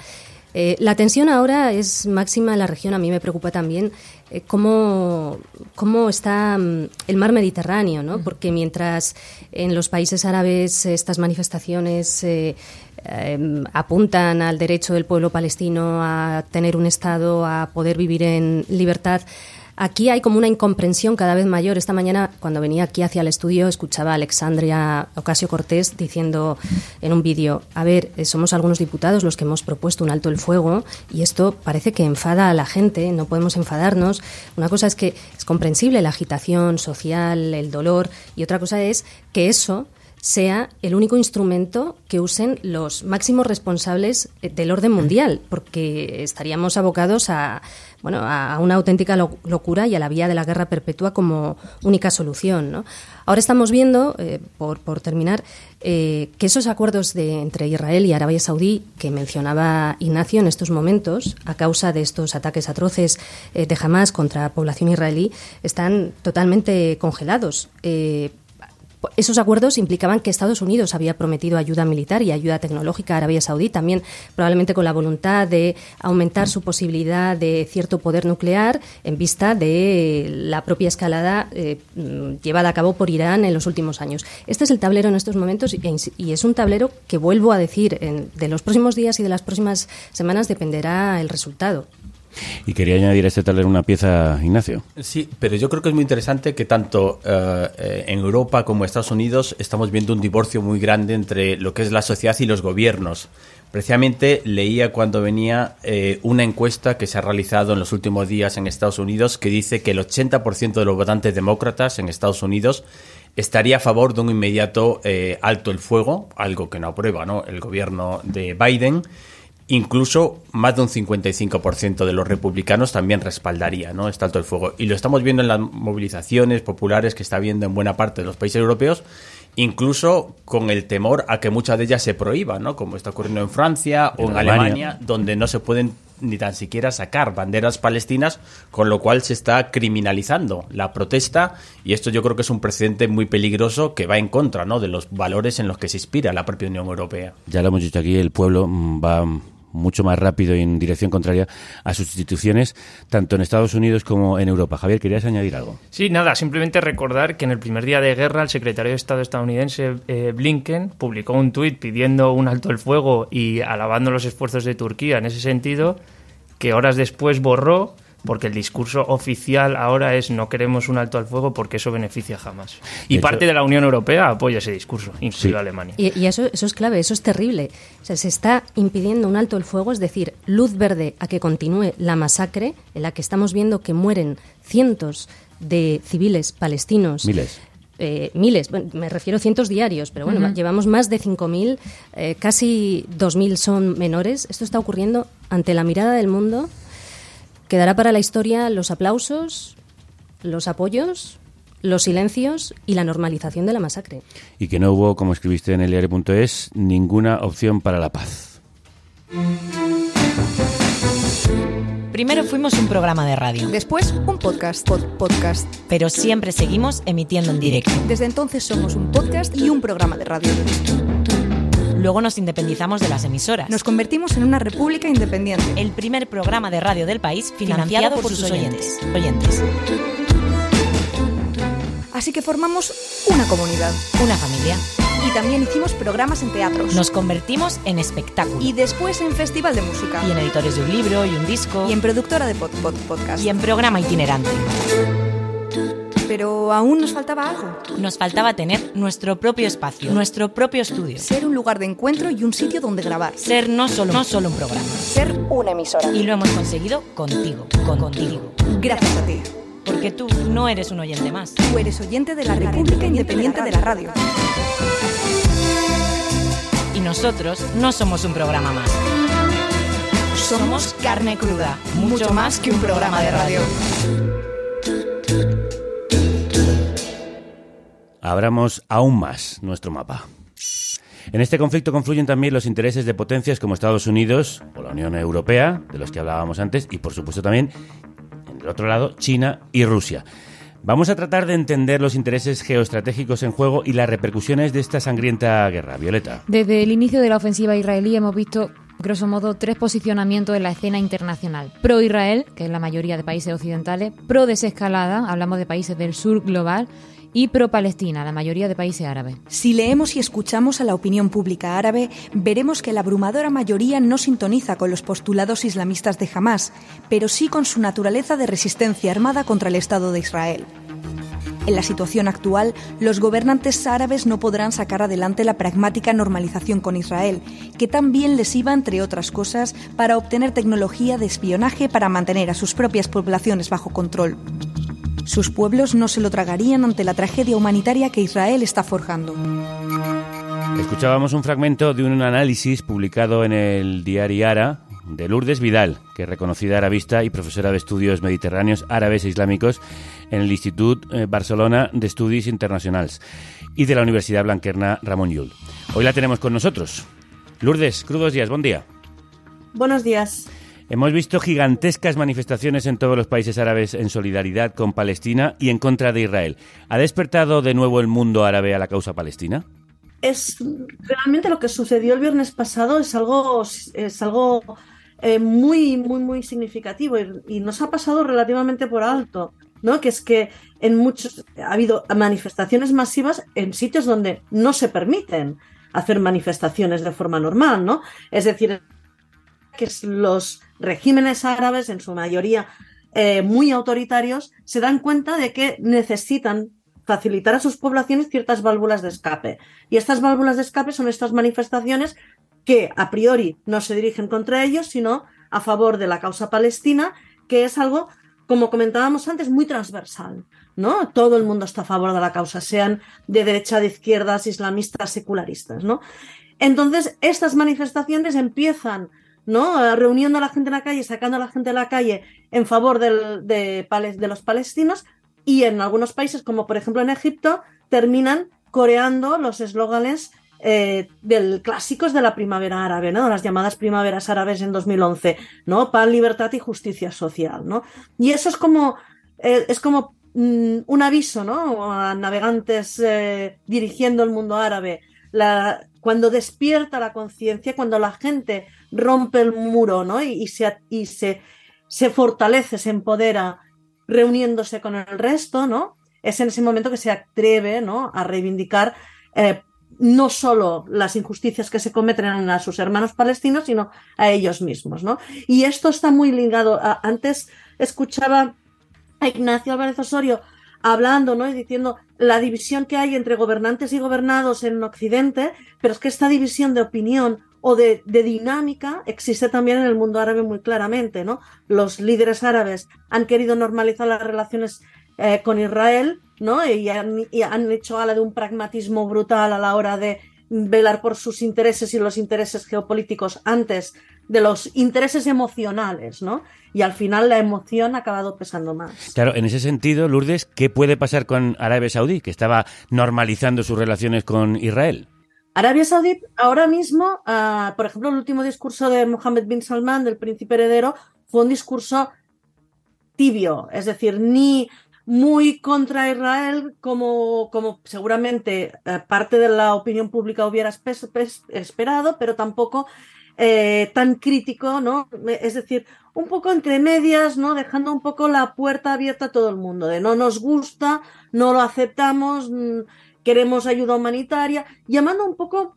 Eh, la tensión ahora es máxima en la región. A mí me preocupa también eh, cómo, cómo, está mm, el mar Mediterráneo, ¿no? Porque mientras en los países árabes estas manifestaciones eh, em, apuntan al derecho del pueblo palestino a tener un Estado, a poder vivir en libertad, Aquí hay como una incomprensión cada vez mayor. Esta mañana, cuando venía aquí hacia el estudio, escuchaba a Alexandria Ocasio Cortés diciendo en un vídeo, a ver, eh, somos algunos diputados los que hemos propuesto un alto el fuego y esto parece que enfada a la gente, no podemos enfadarnos. Una cosa es que es comprensible la agitación social, el dolor, y otra cosa es que eso sea el único instrumento que usen los máximos responsables eh, del orden mundial, porque estaríamos abocados a, bueno, a una auténtica locura y a la vía de la guerra perpetua como única solución. Ahora estamos viendo, eh, por, por, terminar, eh, que esos acuerdos de, entre Israel y Arabia Saudí que mencionaba Ignacio en estos momentos, a causa de estos ataques atroces de Hamas contra la población israelí, están totalmente congelados. Esos acuerdos implicaban que Estados Unidos había prometido ayuda militar y ayuda tecnológica a Arabia Saudí, también probablemente con la voluntad de aumentar su posibilidad de cierto poder nuclear en vista de la propia escalada eh, llevada a cabo por Irán en los últimos años. Este es el tablero en estos momentos y, es un tablero que, vuelvo a decir, de los próximos días y de las próximas semanas dependerá el resultado. Y quería añadir a este taller una pieza, Ignacio. Sí, pero yo creo que es muy interesante que tanto eh, eh, en Europa como en Estados Unidos estamos viendo un divorcio muy grande entre lo que es la sociedad y los gobiernos. Precisamente leía cuando venía eh, una encuesta que se ha realizado en los últimos días en Estados Unidos que dice que el 80% de los votantes demócratas en Estados Unidos estaría a favor de un inmediato alto el fuego, algo que no aprueba ¿no? el gobierno de Biden Incluso más de un 55% de los republicanos también respaldaría ¿no? este alto el fuego. Y lo estamos viendo en las movilizaciones populares que está habiendo en buena parte de los países europeos incluso con el temor a que muchas de ellas se prohíban, ¿no? Como está ocurriendo en Francia o en Alemania. Alemania, donde no se pueden ni tan siquiera sacar banderas palestinas, con lo cual se está criminalizando la protesta y esto yo creo que es un precedente muy peligroso que va en contra ¿no? de los valores en los que se inspira la propia Unión Europea. Ya lo hemos dicho aquí, el pueblo mm, va mucho más rápido y en dirección contraria a sus instituciones, tanto en Estados Unidos como en Europa. Javier, ¿querías añadir algo? Sí, nada, simplemente recordar que en el primer día de guerra el secretario de Estado estadounidense eh, Blinken publicó un tuit pidiendo un alto el fuego y alabando los esfuerzos de Turquía en ese sentido, que horas después borró porque el discurso oficial ahora es no queremos un alto al fuego porque eso beneficia jamás. Y De hecho- parte de la Unión Europea apoya ese discurso, incluido Sí. Alemania. Y, y eso, eso es clave, eso es terrible. O sea, se está impidiendo un alto el fuego, es decir, luz verde a que continúe la masacre en la que estamos viendo que mueren cientos de civiles palestinos. Miles. Eh, miles, bueno, me refiero a cientos diarios, pero bueno, llevamos más de 5.000, eh, casi 2.000 son menores. Esto está ocurriendo ante la mirada del mundo. Quedará para la historia los aplausos, los apoyos, los silencios y la normalización de la masacre. Y que no hubo, como escribiste en el diario.es, ninguna opción para la paz. Primero fuimos un programa de radio. Después, un podcast. Pod- podcast. Pero siempre seguimos emitiendo en directo. Desde entonces somos un podcast y un programa de radio. Luego nos independizamos de las emisoras. Nos convertimos en una república independiente. El primer programa de radio del país financiado, por, sus oyentes. oyentes. Así que formamos una comunidad. Una familia. Y también hicimos programas en teatros. Nos convertimos en espectáculo. Y después en festival de música. Y en editores de un libro y un disco. Y en productora de pod- pod- podcast. Y en programa itinerante. Pero aún nos faltaba algo. Nos faltaba tener nuestro propio espacio, nuestro propio estudio. Ser un lugar de encuentro y un sitio donde grabar. Ser no solo, no solo un programa. Ser una emisora. Y lo hemos conseguido contigo, con, contigo. Gracias a ti. Porque tú no eres un oyente más. Tú eres oyente de la República Independiente de la Radio. Y nosotros no somos un programa más. Somos carne cruda, mucho más que un programa de radio. Abramos aún más nuestro mapa. En este conflicto confluyen también los intereses de potencias como Estados Unidos o la Unión Europea, de los que hablábamos antes, y por supuesto también, en el otro lado, China y Rusia. Vamos a tratar de entender los intereses geoestratégicos en juego y las repercusiones de esta sangrienta guerra. Violeta. Desde el inicio de la ofensiva israelí hemos visto, grosso modo, tres posicionamientos en la escena internacional. Pro-Israel, que es la mayoría de países occidentales, pro-desescalada, hablamos de países del sur global, y pro-Palestina, la mayoría de países árabes. Si leemos y escuchamos a la opinión pública árabe, veremos que la abrumadora mayoría no sintoniza con los postulados islamistas de Hamas, pero sí con su naturaleza de resistencia armada contra el Estado de Israel. En la situación actual, los gobernantes árabes no podrán sacar adelante la pragmática normalización con Israel, que también les iba, entre otras cosas, para obtener tecnología de espionaje para mantener a sus propias poblaciones bajo control. Sus pueblos no se lo tragarían ante la tragedia humanitaria que Israel está forjando. Escuchábamos un fragmento de un análisis publicado en el diario Ara de Lourdes Vidal, que es reconocida arabista y profesora de estudios mediterráneos árabes e islámicos en el Institut eh, Barcelona de Estudis Internacionals y de la Universidad Blanquerna Ramon Llull. Hoy la tenemos con nosotros. Lourdes, crudos días, buen día. Buenos días. Hemos visto gigantescas manifestaciones en todos los países árabes en solidaridad con Palestina y en contra de Israel. ¿Ha despertado de nuevo el mundo árabe a la causa palestina? Es realmente lo que sucedió el viernes pasado es algo, es algo eh, muy, muy, muy significativo y, nos ha pasado relativamente por alto, ¿no? Que es que en muchos ha habido manifestaciones masivas en sitios donde no se permiten hacer manifestaciones de forma normal, ¿no? Es decir, que los regímenes árabes, en su mayoría eh, muy autoritarios, se dan cuenta de que necesitan facilitar a sus poblaciones ciertas válvulas de escape. Y estas válvulas de escape son estas manifestaciones que a priori no se dirigen contra ellos, sino a favor de la causa palestina, que es algo, como comentábamos antes, muy transversal. ¿no? Todo el mundo está a favor de la causa, sean de derecha, de izquierdas, islamistas, secularistas. ¿no? Entonces, estas manifestaciones empiezan ¿no? reuniendo a la gente en la calle, sacando a la gente de la calle en favor del, de, los palestinos, y en algunos países, como por ejemplo en Egipto, terminan coreando los eslóganes eh, del clásicos de la primavera árabe, ¿no? Las llamadas primaveras árabes en 2011, ¿no? Pan, libertad y justicia social, ¿no? Y eso es como, eh, es como mm, un aviso, ¿no? A navegantes eh, dirigiendo el mundo árabe. Cuando despierta la conciencia, cuando la gente rompe el muro, ¿no? Y, se, y se, se fortalece, se empodera reuniéndose con el resto, ¿no? Es en ese momento que se atreve, ¿no? A reivindicar eh, no solo las injusticias que se cometen a sus hermanos palestinos, sino a ellos mismos, ¿no? Y esto está muy ligado. Antes escuchaba a Ignacio Álvarez Osorio hablando, ¿no? Y diciendo la división que hay entre gobernantes y gobernados en Occidente, pero es que esta división de opinión o de, dinámica existe también en el mundo árabe muy claramente, ¿no? Los líderes árabes han querido normalizar las relaciones eh, con Israel, ¿no? Y han, y han hecho ala de un pragmatismo brutal a la hora de velar por sus intereses y los intereses geopolíticos antes de los intereses emocionales, ¿no? Y al final la emoción ha acabado pesando más. Claro, en ese sentido, Lourdes, ¿qué puede pasar con Arabia Saudí, que estaba normalizando sus relaciones con Israel? Arabia Saudí ahora mismo, uh, por ejemplo, el último discurso de Mohammed bin Salman, del príncipe heredero, fue un discurso tibio, es decir, ni muy contra Israel, como, como seguramente eh, parte de la opinión pública hubiera esperado, pero tampoco eh, tan crítico, ¿no? Es decir, un poco entre medias, ¿no? Dejando un poco la puerta abierta a todo el mundo, de no nos gusta, no lo aceptamos, mm, queremos ayuda humanitaria, llamando un poco,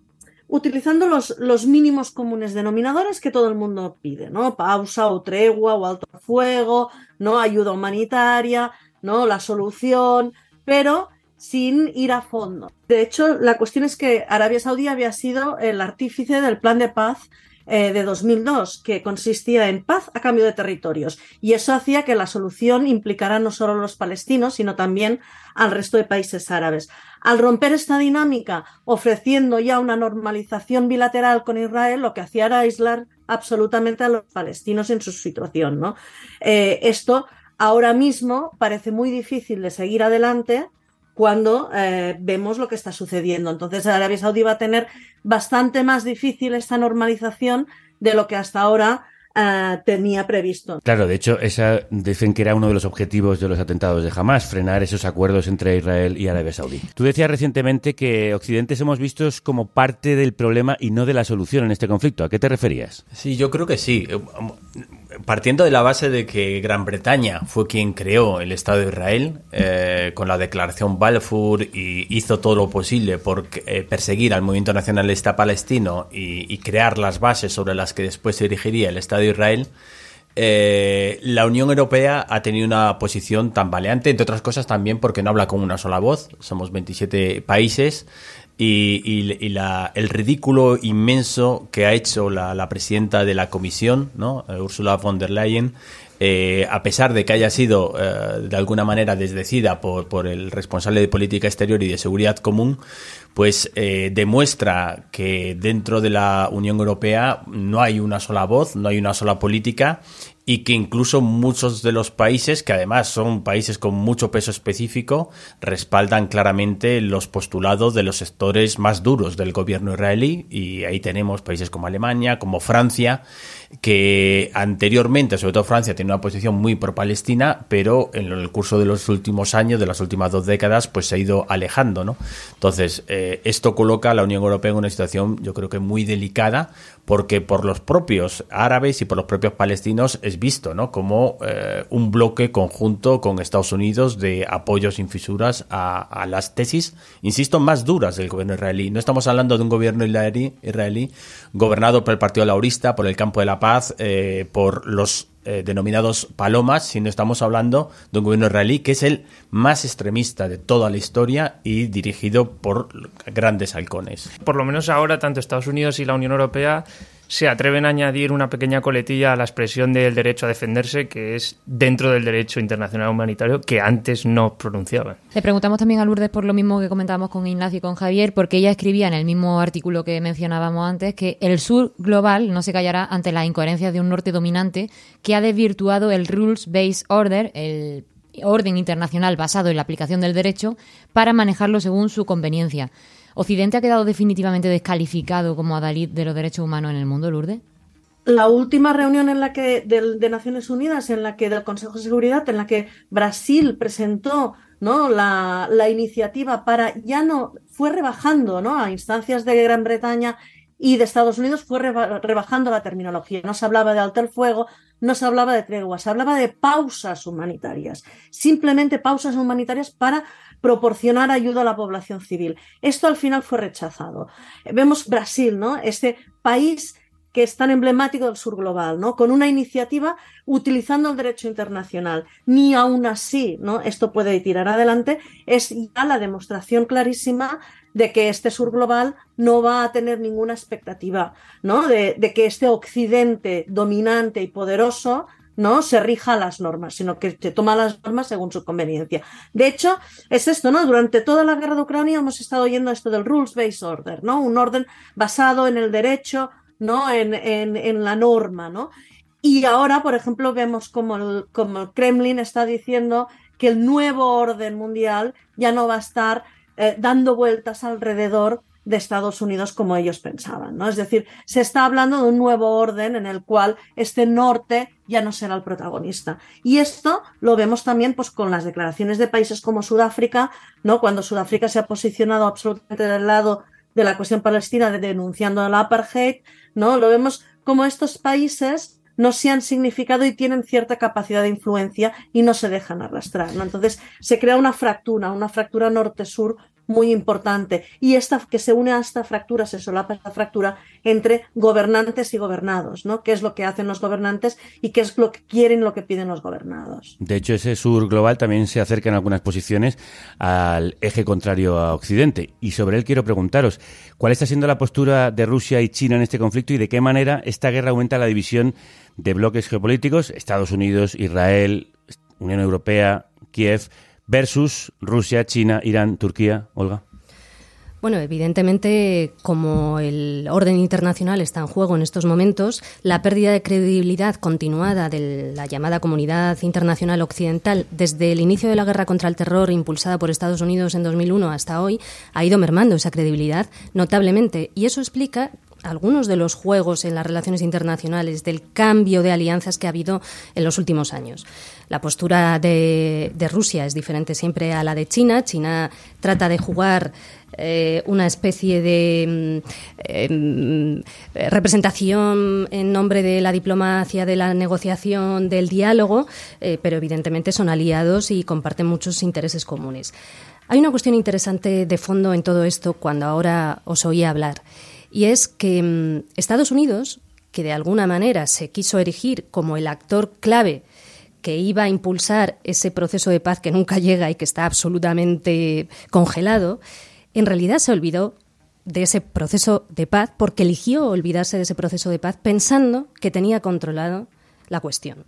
utilizando los, los mínimos comunes denominadores que todo el mundo pide, ¿no? Pausa o tregua o alto fuego, ¿no? Ayuda humanitaria, ¿no? La solución, pero sin ir a fondo. De hecho, la cuestión es que Arabia Saudí había sido el artífice del plan de paz eh, de 2002, que consistía en paz a cambio de territorios. Y eso hacía que la solución implicara no solo a los palestinos, sino también al resto de países árabes. Al romper esta dinámica, ofreciendo ya una normalización bilateral con Israel, lo que hacía era aislar absolutamente a los palestinos en su situación. ¿no? Eh, esto ahora mismo parece muy difícil de seguir adelante cuando eh, vemos lo que está sucediendo. Entonces, Arabia Saudí va a tener bastante más difícil esta normalización de lo que hasta ahora Uh, tenía previsto. Claro, de hecho, esa dicen que era uno de los objetivos de los atentados de Hamas, frenar esos acuerdos entre Israel y Arabia Saudí. Tú decías recientemente que Occidente somos vistos como parte del problema y no de la solución en este conflicto. ¿A qué te referías? Sí, yo creo que sí. Partiendo de la base de que Gran Bretaña fue quien creó el Estado de Israel eh, con la declaración Balfour y hizo todo lo posible por eh, perseguir al movimiento nacionalista palestino y, y, crear las bases sobre las que después se dirigiría el Estado de Israel, eh, la Unión Europea ha tenido una posición tambaleante, entre otras cosas también porque no habla con una sola voz, somos 27 países y, el ridículo inmenso que ha hecho la, presidenta de la Comisión. Eh, Ursula von der Leyen, eh, a pesar de que haya sido de alguna manera desdecida por, el responsable de política exterior y de seguridad común, pues eh, demuestra que dentro de la Unión Europea no hay una sola voz, no hay una sola política y que incluso muchos de los países, que además son países con mucho peso específico, respaldan claramente los postulados de los sectores más duros del gobierno israelí. Y ahí tenemos países como Alemania, como Francia, que anteriormente, sobre todo Francia, tiene una posición muy pro-palestina, pero en el curso de los últimos años, de las últimas dos décadas, pues se ha ido alejando, ¿no? Entonces, eh, esto coloca a la Unión Europea en una situación, yo creo que muy delicada, porque por los propios árabes y por los propios palestinos es visto, ¿no? Como eh, un bloque conjunto con Estados Unidos de apoyo sin fisuras a, a, las tesis, insisto, más duras del gobierno israelí. No estamos hablando de un gobierno israelí, gobernado por el Partido Laurista, por el campo de la paz, eh, por los eh, denominados palomas, sino estamos hablando de un gobierno israelí que es el más extremista de toda la historia y dirigido por grandes halcones. Por lo menos ahora tanto Estados Unidos y la Unión Europea se atreven a añadir una pequeña coletilla a la expresión del derecho a defenderse, que es dentro del derecho internacional humanitario, que antes no pronunciaban. Le preguntamos también a Lourdes por lo mismo que comentábamos con Ignacio y con Javier, porque ella escribía en el mismo artículo que mencionábamos antes que el sur global no se callará ante las incoherencias de un norte dominante que ha desvirtuado el Rules Based Order, el orden internacional basado en la aplicación del derecho para manejarlo según su conveniencia. ¿Occidente ha quedado definitivamente descalificado como adalid de los derechos humanos en el mundo, Lourdes? La última reunión en la que de, de Naciones Unidas, en la que del Consejo de Seguridad, en la que Brasil presentó ¿no? La, la, iniciativa para ya no fue rebajando ¿no? a instancias de Gran Bretaña y de Estados Unidos fue reba, rebajando la terminología. No se hablaba de alto el fuego, no se hablaba de tregua, se hablaba de pausas humanitarias, simplemente pausas humanitarias para proporcionar ayuda a la población civil. Esto al final fue rechazado. Vemos Brasil, ¿no? Este país que es tan emblemático del sur global, ¿no? Con una iniciativa utilizando el derecho internacional. Ni aún así, ¿no? Esto puede tirar adelante, es ya la demostración clarísima de que este sur global no va a tener ninguna expectativa, ¿no? De, de que este occidente dominante y poderoso no se rija a las normas, sino que se toma las normas según su conveniencia. De hecho, es esto, ¿no? Durante toda la guerra de Ucrania hemos estado oyendo esto del rules-based order, ¿no? Un orden basado en el derecho, ¿no? En, en, la norma, ¿no? Y ahora, por ejemplo, vemos como el, como el Kremlin está diciendo que el nuevo orden mundial ya no va a estar eh, dando vueltas alrededor de Estados Unidos como ellos pensaban, ¿no? Es decir, se está hablando de un nuevo orden en el cual este norte ya no será el protagonista. Y esto lo vemos también pues con las declaraciones de países como Sudáfrica, ¿no? Cuando Sudáfrica se ha posicionado absolutamente del lado de la cuestión palestina denunciando la apartheid, ¿no? Lo vemos como estos países no se han significado y tienen cierta capacidad de influencia y no se dejan arrastrar, ¿no? Entonces se crea una fractura, una fractura norte-sur muy importante. Y esta que se une a esta fractura, se solapa esta fractura entre gobernantes y gobernados, ¿no? ¿Qué es lo que hacen los gobernantes y qué es lo que quieren, lo que piden los gobernados? De hecho, ese sur global también se acerca en algunas posiciones al eje contrario a Occidente. Y sobre él quiero preguntaros, ¿cuál está siendo la postura de Rusia y China en este conflicto y de qué manera esta guerra aumenta la división de bloques geopolíticos, Estados Unidos, Israel, Unión Europea, Kiev, versus Rusia, China, Irán, Turquía, Olga? Bueno, evidentemente, como el orden internacional está en juego en estos momentos, la pérdida de credibilidad continuada de la llamada comunidad internacional occidental desde el inicio de la guerra contra el terror impulsada por Estados Unidos en 2001 hasta hoy ha ido mermando esa credibilidad notablemente. Y eso explica algunos de los juegos en las relaciones internacionales, del cambio de alianzas que ha habido en los últimos años. La postura de, Rusia es diferente siempre a la de China. China trata de jugar eh, una especie de eh, representación en nombre de la diplomacia, de la negociación, del diálogo, eh, pero evidentemente son aliados y comparten muchos intereses comunes. Hay una cuestión interesante de fondo en todo esto cuando ahora os oía hablar y es que mm, Estados Unidos, que de alguna manera se quiso erigir como el actor clave que iba a impulsar ese proceso de paz que nunca llega y que está absolutamente congelado, en realidad se olvidó de ese proceso de paz porque eligió olvidarse de ese proceso de paz pensando que tenía controlado la cuestión.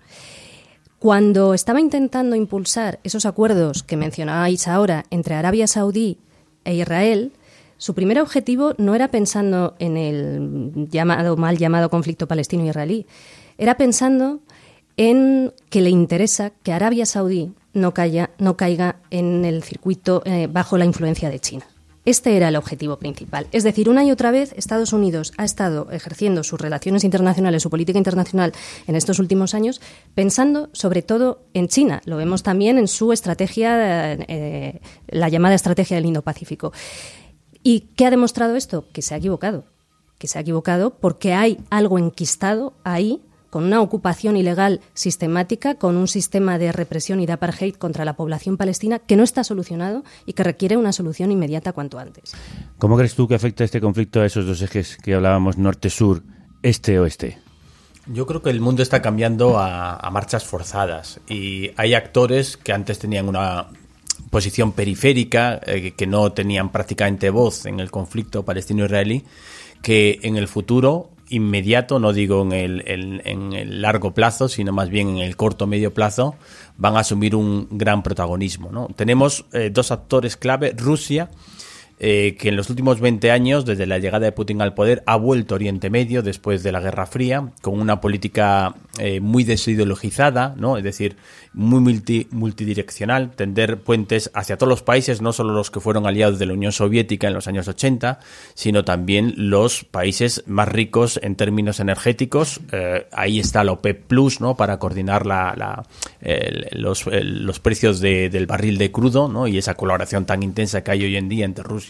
Cuando estaba intentando impulsar esos acuerdos que mencionabais ahora entre Arabia Saudí e Israel, su primer objetivo no era pensando en el llamado, mal llamado conflicto palestino-israelí, era pensando en que le interesa que Arabia Saudí no, caiga, no caiga en el circuito eh, bajo la influencia de China. Este era el objetivo principal. Es decir, una y otra vez Estados Unidos ha estado ejerciendo sus relaciones internacionales, su política internacional en estos últimos años, pensando sobre todo en China. Lo vemos también en su estrategia, eh, la llamada estrategia del Indo-Pacífico. ¿Y qué ha demostrado esto? Que se ha equivocado. Que se ha equivocado porque hay algo enquistado ahí con una ocupación ilegal sistemática, con un sistema de represión y de apartheid contra la población palestina que no está solucionado y que requiere una solución inmediata cuanto antes. ¿Cómo crees tú que afecta este conflicto a esos dos ejes que hablábamos, norte-sur, este-oeste? Yo creo que el mundo está cambiando a, a marchas forzadas y hay actores que antes tenían una posición periférica, eh, que no tenían prácticamente voz en el conflicto palestino-israelí, que en el futuro inmediato, no digo en el, en, el, largo plazo, sino más bien en el corto medio plazo, van a asumir un gran protagonismo. ¿no? Tenemos eh, dos actores clave, Rusia, eh, que en los últimos 20 años, desde la llegada de Putin al poder, ha vuelto Oriente Medio después de la Guerra Fría, con una política eh, muy desideologizada, ¿no? es decir, muy multidireccional, tender puentes hacia todos los países, no solo los que fueron aliados de la Unión Soviética en los años 80, sino también los países más ricos en términos energéticos. Eh, ahí está la OPEP Plus, ¿no? Para coordinar la, los, los, precios del barril de crudo, ¿no? Y esa colaboración tan intensa que hay hoy en día entre Rusia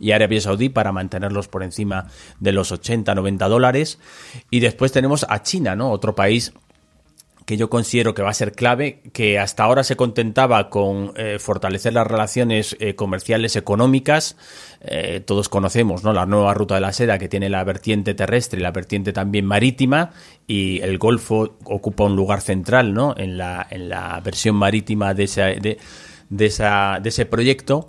y Arabia Saudí para mantenerlos por encima de los 80, 90 dólares. Y después tenemos a China, ¿no? Otro país que yo considero que va a ser clave, que hasta ahora se contentaba con eh, fortalecer las relaciones eh, comerciales económicas. Eh, todos conocemos ¿no? la nueva ruta de la seda que tiene la vertiente terrestre y la vertiente también marítima y el Golfo ocupa un lugar central ¿no? en, la, en la versión marítima de, esa, de, de, esa, de ese proyecto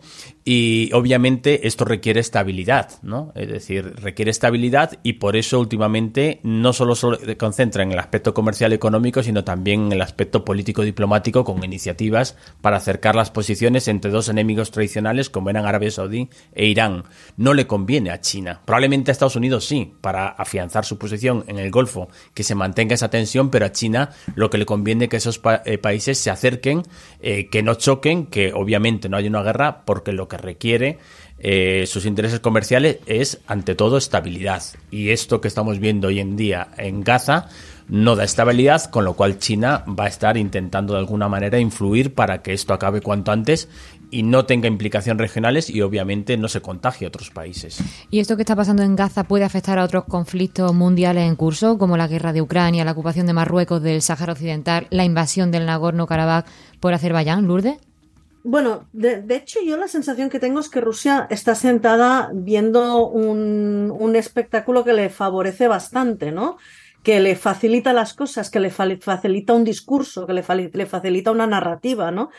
y obviamente esto requiere estabilidad, ¿no? Es decir, requiere estabilidad y por eso últimamente no solo se concentra en el aspecto comercial económico, sino también en el aspecto político diplomático con iniciativas para acercar las posiciones entre dos enemigos tradicionales como eran Arabia Saudí e Irán. No le conviene a China. Probablemente a Estados Unidos sí, para afianzar su posición en el Golfo, que se mantenga esa tensión, pero a China lo que le conviene es que esos eh, países se acerquen, eh, que no choquen, que obviamente no haya una guerra, porque lo que requiere eh, sus intereses comerciales es, ante todo, estabilidad. Y esto que estamos viendo hoy en día en Gaza no da estabilidad, con lo cual China va a estar intentando de alguna manera influir para que esto acabe cuanto antes y no tenga implicaciones regionales y obviamente no se contagie a otros países. ¿Y esto que está pasando en Gaza puede afectar a otros conflictos mundiales en curso, como la guerra de Ucrania, la ocupación de Marruecos del Sáhara Occidental, la invasión del Nagorno-Karabaj por Azerbaiyán, Lourdes? Bueno, de, hecho yo la sensación que tengo es que Rusia está sentada viendo un, espectáculo que le favorece bastante, ¿no? Que le facilita las cosas, que le facilita un discurso, que le, facilita una narrativa, ¿no?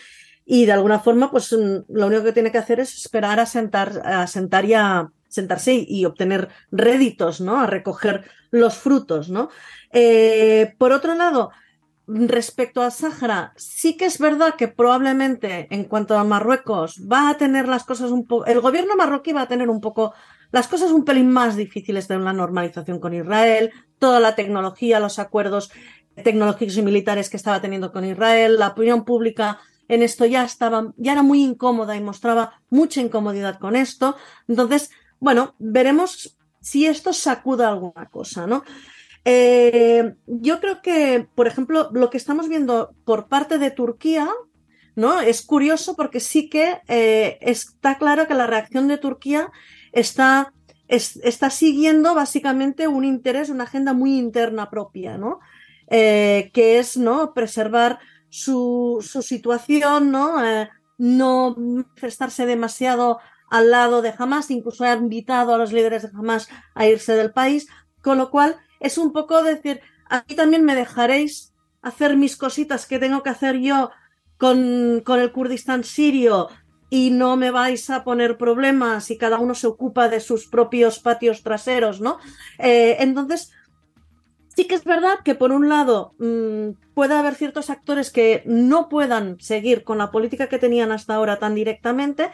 Y de alguna forma, pues mm, lo único que tiene que hacer es esperar a sentar, a sentar y a sentarse y, obtener réditos, ¿no? A recoger los frutos, ¿no? Eh, por otro lado, Respecto a Sáhara, sí que es verdad que probablemente en cuanto a Marruecos va a tener las cosas un poco, el gobierno marroquí va a tener un poco las cosas un pelín más difíciles de una normalización con Israel, toda la tecnología, los acuerdos tecnológicos y militares que estaba teniendo con Israel, la opinión pública en esto ya estaba, ya era muy incómoda y mostraba mucha incomodidad con esto. Entonces, bueno, veremos si esto sacuda alguna cosa, ¿no? Eh, yo creo que, por ejemplo, lo que estamos viendo por parte de Turquía, ¿no? Es curioso porque sí que eh, está claro que la reacción de Turquía está, está siguiendo básicamente un interés, una agenda muy interna propia, ¿no? Eh, que es ¿no? preservar su, situación, ¿no? no manifestarse demasiado al lado de Hamas, incluso ha invitado a los líderes de Hamas a irse del país, con lo cual es un poco decir, aquí también me dejaréis hacer mis cositas que tengo que hacer yo con, con el Kurdistán sirio y no me vais a poner problemas y cada uno se ocupa de sus propios patios traseros, ¿no? Eh, entonces, sí que es verdad que por un lado mm, puede haber ciertos actores que no puedan seguir con la política que tenían hasta ahora tan directamente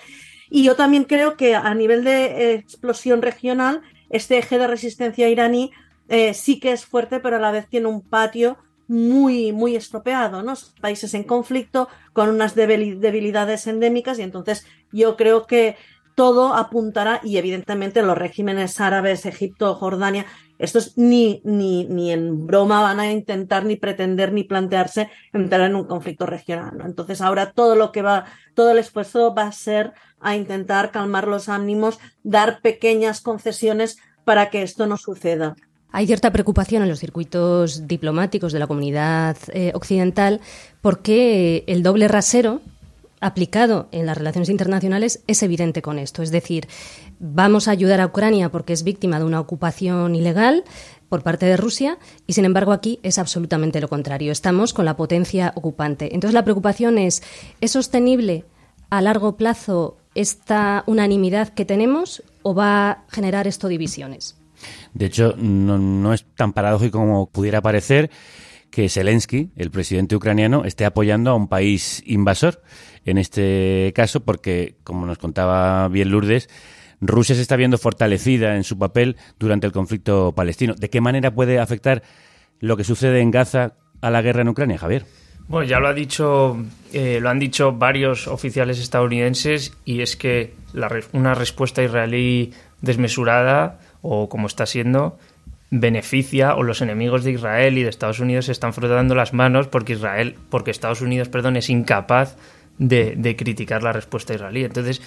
y yo también creo que a nivel de explosión regional, este eje de resistencia iraní eh, sí que es fuerte, pero a la vez tiene un patio muy, muy estropeado, ¿no? países en conflicto con unas debilidades endémicas y entonces yo creo que todo apuntará y evidentemente los regímenes árabes, Egipto, Jordania, estos ni, ni, ni en broma van a intentar ni pretender ni plantearse entrar en un conflicto regional. Entonces ahora todo lo que va, todo el esfuerzo va a ser a intentar calmar los ánimos, dar pequeñas concesiones para que esto no suceda. Hay cierta preocupación en los circuitos diplomáticos de la comunidad eh, occidental porque el doble rasero aplicado en las relaciones internacionales es evidente con esto. Es decir, vamos a ayudar a Ucrania porque es víctima de una ocupación ilegal por parte de Rusia y, sin embargo, aquí es absolutamente lo contrario. Estamos con la potencia ocupante. Entonces, la preocupación es, ¿es sostenible a largo plazo esta unanimidad que tenemos o va a generar esto divisiones? De hecho, no, es tan paradójico como pudiera parecer que Zelensky, el presidente ucraniano, esté apoyando a un país invasor. En este caso, porque, como nos contaba bien Lourdes, Rusia se está viendo fortalecida en su papel durante el conflicto palestino. ¿De qué manera puede afectar lo que sucede en Gaza a la guerra en Ucrania, Javier? Bueno, ya lo ha dicho, eh, lo han dicho varios oficiales estadounidenses y es que la, una respuesta israelí desmesurada o como está siendo beneficia o los enemigos de Israel y de Estados Unidos se están frotando las manos porque Israel, porque Estados Unidos, perdón, es incapaz de, criticar la respuesta israelí. Entonces,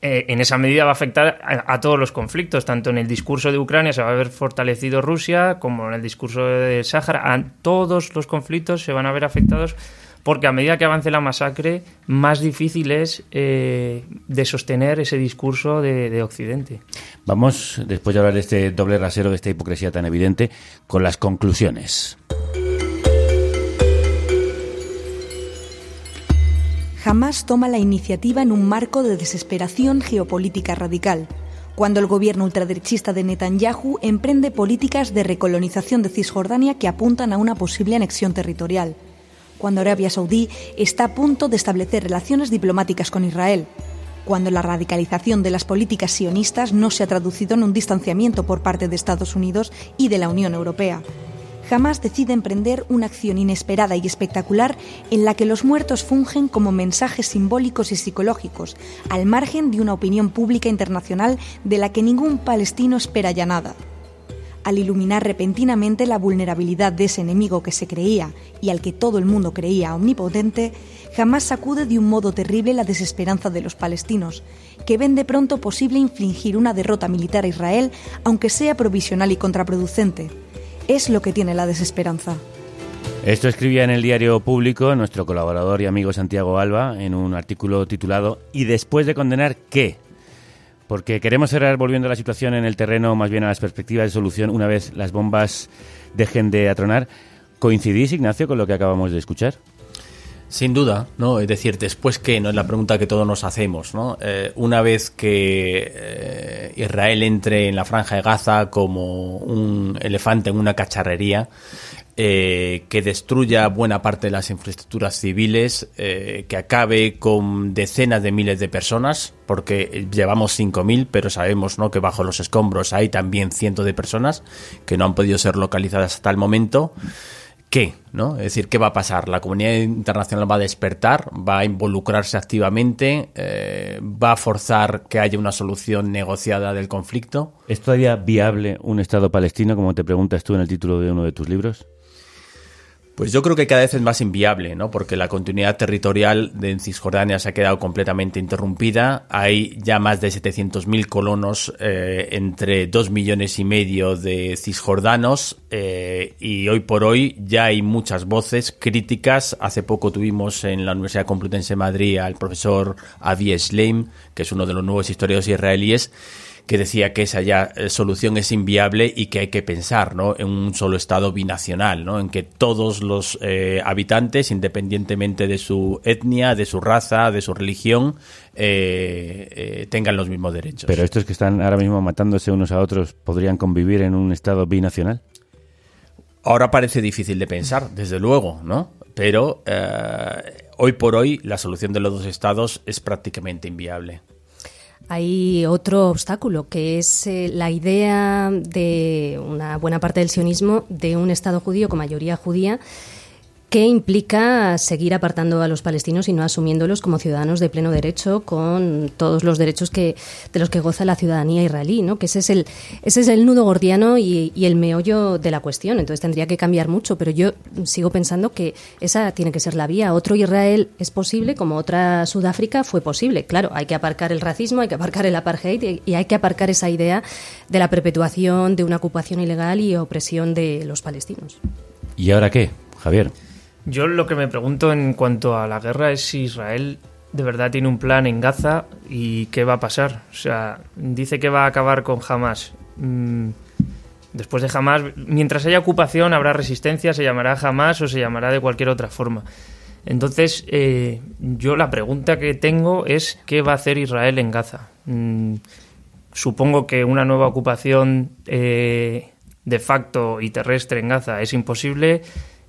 eh, en esa medida va a afectar a, todos los conflictos, tanto en el discurso de Ucrania se va a ver fortalecido Rusia, como en el discurso de Sáhara, a todos los conflictos se van a ver afectados porque a medida que avance la masacre, más difícil es eh, de sostener ese discurso de, de, Occidente. Vamos, después de hablar de este doble rasero, de esta hipocresía tan evidente, con las conclusiones. jamás toma la iniciativa en un marco de desesperación geopolítica radical, cuando el gobierno ultraderechista de Netanyahu emprende políticas de recolonización de Cisjordania que apuntan a una posible anexión territorial, cuando Arabia Saudí está a punto de establecer relaciones diplomáticas con Israel, cuando la radicalización de las políticas sionistas no se ha traducido en un distanciamiento por parte de Estados Unidos y de la Unión Europea, jamás decide emprender una acción inesperada y espectacular en la que los muertos fungen como mensajes simbólicos y psicológicos, al margen de una opinión pública internacional de la que ningún palestino espera ya nada. Al iluminar repentinamente la vulnerabilidad de ese enemigo que se creía y al que todo el mundo creía omnipotente, jamás sacude de un modo terrible la desesperanza de los palestinos, que ven de pronto posible infligir una derrota militar a Israel, aunque sea provisional y contraproducente es lo que tiene la desesperanza. Esto escribía en el diario público nuestro colaborador y amigo Santiago Alba en un artículo titulado ¿Y después de condenar qué? Porque queremos cerrar volviendo a la situación en el terreno, más bien a las perspectivas de solución una vez las bombas dejen de atronar. ¿Coincidís, Ignacio, con lo que acabamos de escuchar? Sin duda, ¿no? Es decir, después que, ¿no? Es la pregunta que todos nos hacemos, ¿no? Eh, una vez que eh, Israel entre en la franja de Gaza como un elefante en una cacharrería, eh, que destruya buena parte de las infraestructuras civiles, que acabe con decenas de miles de personas, porque llevamos 5.000, pero sabemos ¿no? que bajo los escombros hay también cientos de personas que no han podido ser localizadas hasta el momento qué, ¿no? Es decir, ¿qué va a pasar? ¿La comunidad internacional va a despertar? ¿Va a involucrarse activamente? Eh, ¿Va a forzar que haya una solución negociada del conflicto? ¿Es todavía viable un Estado palestino, como te preguntas tú en el título de uno de tus libros? Pues yo creo que cada vez es más inviable, ¿no? Porque la continuidad territorial de Cisjordania se ha quedado completamente interrumpida. Hay ya más de 700.000 colonos eh, entre dos millones y medio de cisjordanos eh, y hoy por hoy ya hay muchas voces críticas. Hace poco tuvimos en la Universidad Complutense de Madrid al profesor Avi Sleim, que es uno de los nuevos historiadores israelíes, que decía que esa ya eh, solución es inviable y que hay que pensar ¿no? en un solo Estado binacional, ¿no? en que todos los eh, habitantes, independientemente de su etnia, de su raza, de su religión, eh, tengan los mismos derechos. Pero estos que están ahora mismo matándose unos a otros, ¿podrían convivir en un Estado binacional? Ahora parece difícil de pensar, desde luego, ¿no? Pero hoy por hoy la solución de los dos estados es prácticamente inviable. Hay otro obstáculo, que es eh, la idea de una buena parte del sionismo de un Estado judío con mayoría judía ¿Qué implica seguir apartando a los palestinos y no asumiéndolos como ciudadanos de pleno derecho con todos los derechos que, de los que goza la ciudadanía israelí? ¿no? Que ese es el, ese es el nudo gordiano y, el meollo de la cuestión. Entonces tendría que cambiar mucho, pero yo sigo pensando que esa tiene que ser la vía. Otro Israel es posible, como otra Sudáfrica fue posible. Claro, hay que aparcar el racismo, hay que aparcar el apartheid y hay que aparcar esa idea de la perpetuación de una ocupación ilegal y opresión de los palestinos. ¿Y ahora qué, Javier? Yo lo que me pregunto en cuanto a la guerra es si Israel de verdad tiene un plan en Gaza y qué va a pasar. O sea, dice que va a acabar con Hamas. Mm, después de Hamas, mientras haya ocupación habrá resistencia, se llamará Hamas o se llamará de cualquier otra forma. Entonces, eh, yo la pregunta que tengo es qué va a hacer Israel en Gaza. Mm, supongo que una nueva ocupación eh, de facto y terrestre en Gaza es imposible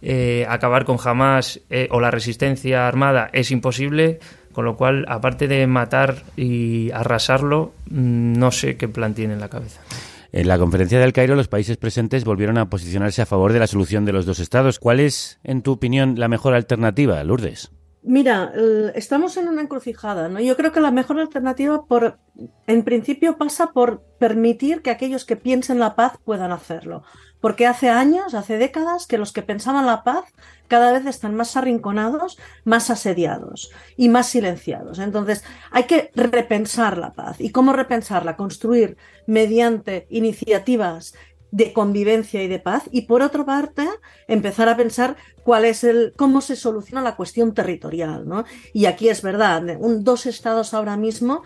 eh, acabar con Hamas eh, o la resistencia armada es imposible, Con lo cual, aparte de matar y arrasarlo, mm, no sé qué plan tiene en la cabeza. En la conferencia del Cairo, los países presentes volvieron a posicionarse a favor de la solución de los dos estados. ¿Cuál es, en tu opinión, la mejor alternativa, Lourdes? Mira, estamos en una encrucijada, ¿no? Yo creo que la mejor alternativa, por, en principio, pasa por permitir que aquellos que piensen la paz puedan hacerlo. Porque hace años, hace décadas, que los que pensaban la paz cada vez están más arrinconados, más asediados y más silenciados. Entonces, hay que repensar la paz. ¿Y cómo repensarla? Construir mediante iniciativas de convivencia y de paz y por otra parte empezar a pensar cuál es el cómo se soluciona la cuestión territorial ¿no? y aquí es verdad un dos estados ahora mismo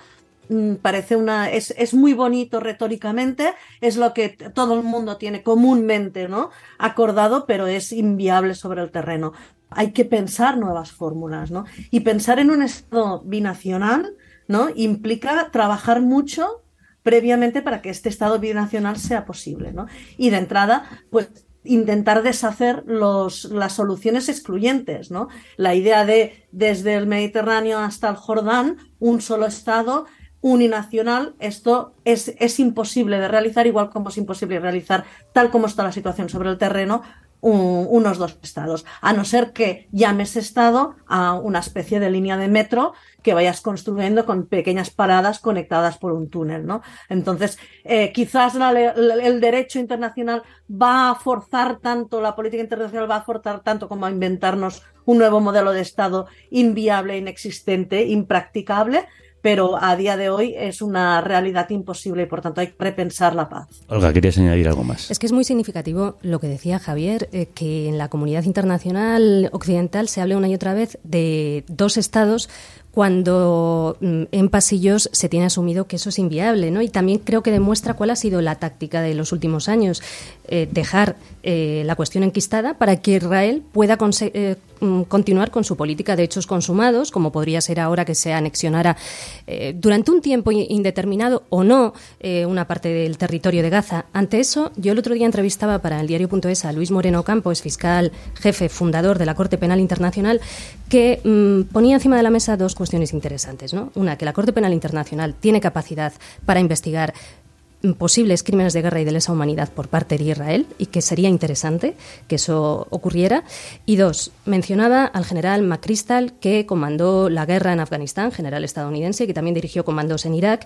parece una es, es, muy bonito retóricamente es lo que todo el mundo tiene comúnmente no acordado pero es inviable sobre el terreno hay que pensar nuevas fórmulas no y pensar en un estado binacional no implica trabajar mucho previamente para que este Estado binacional sea posible. ¿no? Y de entrada, pues intentar deshacer los, las soluciones excluyentes, ¿no? La idea de desde el Mediterráneo hasta el Jordán, un solo Estado uninacional, esto es, es imposible de realizar, igual como es imposible realizar, tal como está la situación sobre el terreno, unos dos estados, a no ser que llames estado a una especie de línea de metro que vayas construyendo con pequeñas paradas conectadas por un túnel, ¿no? Entonces, eh, quizás el derecho internacional va a forzar tanto, la política internacional va a forzar tanto como a inventarnos un nuevo modelo de Estado inviable, inexistente, impracticable, pero a día de hoy es una realidad imposible y por tanto hay que repensar la paz. Olga, ¿querías añadir algo más? Es que es muy significativo lo que decía Javier, eh, que en la comunidad internacional occidental se hable una y otra vez de dos estados cuando mm, en pasillos se tiene asumido que eso es inviable, ¿no? Y también creo que demuestra cuál ha sido la táctica de los últimos años, eh, dejar eh, la cuestión enquistada para que Israel pueda eh, mm, continuar con su política de hechos consumados, como podría ser ahora que se anexionara durante un tiempo indeterminado o no una parte del territorio de Gaza. Ante eso, yo el otro día entrevistaba para el diario.es a Luis Moreno Campos, fiscal jefe fundador de la Corte Penal Internacional, que mm, ponía encima de la mesa dos cuestiones interesantes. ¿no? Una, que la Corte Penal Internacional tiene capacidad para investigar posibles crímenes de guerra y de lesa humanidad por parte de Israel y que sería interesante que eso ocurriera. Y dos, mencionaba al general McChrystal que comandó la guerra en Afganistán, general estadounidense, que también dirigió comandos en Irak,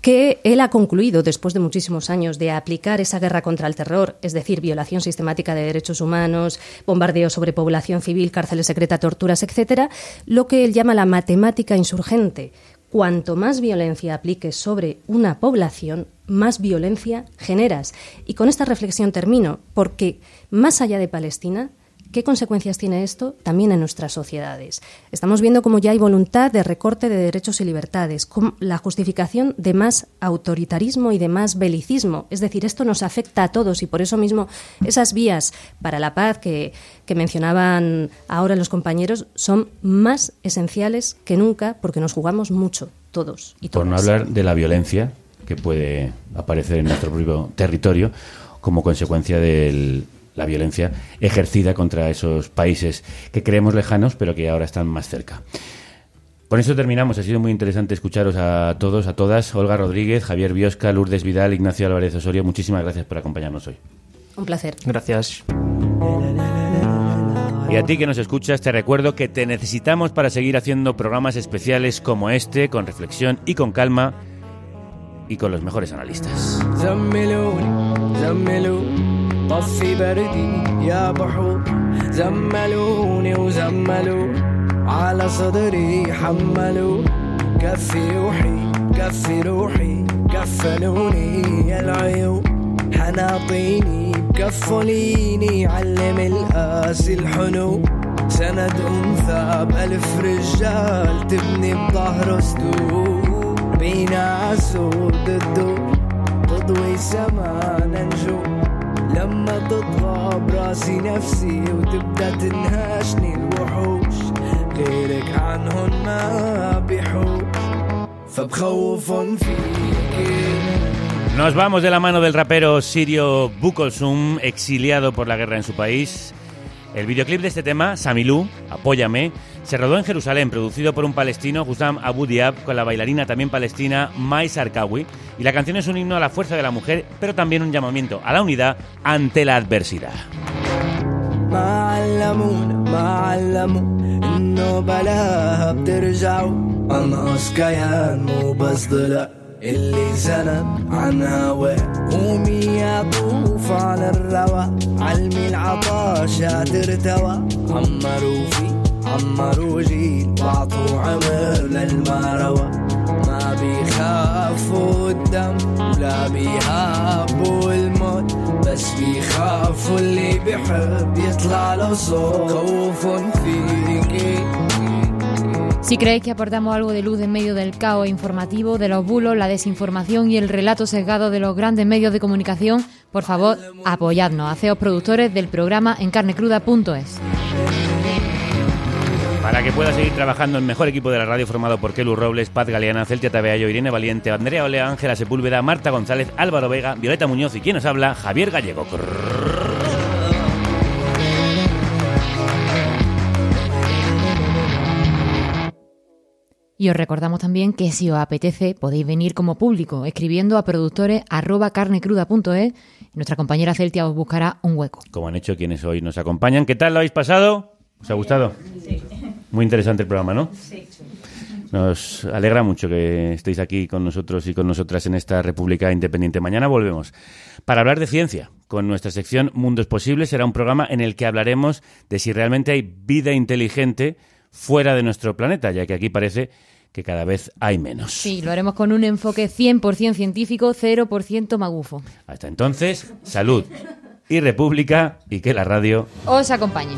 que él ha concluido, después de muchísimos años de aplicar esa guerra contra el terror, es decir, violación sistemática de derechos humanos, bombardeo sobre población civil, cárceles secretas, torturas, etcétera, lo que él llama la matemática insurgente. Cuanto más violencia apliques sobre una población, más violencia generas. Y con esta reflexión termino, porque más allá de Palestina, ¿Qué consecuencias tiene esto también en nuestras sociedades? Estamos viendo cómo ya hay voluntad de recorte de derechos y libertades, con la justificación de más autoritarismo y de más belicismo. Es decir, esto nos afecta a todos y por eso mismo esas vías para la paz que, que mencionaban ahora los compañeros son más esenciales que nunca porque nos jugamos mucho, todos y todas. Por no hablar de la violencia que puede aparecer en nuestro propio territorio como consecuencia del la violencia ejercida contra esos países que creemos lejanos, pero que ahora están más cerca. Con esto terminamos. Ha sido muy interesante escucharos a todos, a todas. Olga Rodríguez, Javier Biosca, Lourdes Vidal, Ignacio Álvarez Osorio. Muchísimas gracias por acompañarnos hoy. Un placer. Gracias. Y a ti que nos escuchas, te recuerdo que te necesitamos para seguir haciendo programas especiales como este, con reflexión y con calma, y con los mejores analistas. طفي بردي يا بحور زملوني على صدري كفي روحي كفي روحي كفلوني يا حناطيني كفليني علم القاسي الحنو سند أنثى بألف رجال تبني بظهره سدود بينا عسود الدور تضوي سما نجوم لما تطغى براسي نفسي وتبدا تنهاشني الوحوش غيرك عنهن ما بيحوش فبخوفهم فيك Nos vamos de la mano del rapero sirio Bukolsum, exiliado por la guerra en su país, El videoclip de este tema, Samilú, Apóyame, se rodó en Jerusalén, producido por un palestino, Hussam Abu Diab, con la bailarina también palestina Mai Sarkawi. Y la canción es un himno a la fuerza de la mujer, pero también un llamamiento a la unidad ante la adversidad. ما علمونا ما علموا انه بلاها بترجعوا انقص كيان مو بس ضلع اللي زنب عن هواه قومي يا طوف على الروا علمي العطاش ترتوى عمروا في عمروا جيل واعطوا عمر للمروى ما بيخافوا الدم ولا بيهابوا الموت بس بيخافوا اللي بيحب يطلع له صوت خوف فيكي Si creéis que aportamos algo de luz en medio del caos informativo, de los bulos, la desinformación y el relato sesgado de los grandes medios de comunicación, por favor, apoyadnos, haceos productores del programa en carnecruda.es. Para que pueda seguir trabajando en mejor equipo de la radio formado por Kelu Robles, Paz Galeana, Celtia Tabeayo, Irene Valiente, Andrea Olea, Ángela Sepúlveda, Marta González, Álvaro Vega, Violeta Muñoz y quien nos habla, Javier Gallego. Y os recordamos también que si os apetece podéis venir como público escribiendo a productores arroba carnecruda.es y nuestra compañera Celtia os buscará un hueco. Como han hecho quienes hoy nos acompañan. ¿Qué tal lo habéis pasado? ¿Os ha gustado? Sí. Muy interesante el programa, ¿no? Sí. Nos alegra mucho que estéis aquí con nosotros y con nosotras en esta República Independiente. Mañana volvemos para hablar de ciencia. Con nuestra sección Mundos Posibles será un programa en el que hablaremos de si realmente hay vida inteligente fuera de nuestro planeta, ya que aquí parece que cada vez hay menos. Sí, lo haremos con un enfoque 100% científico, 0% magufo. Hasta entonces, salud y república y que la radio Os acompañe.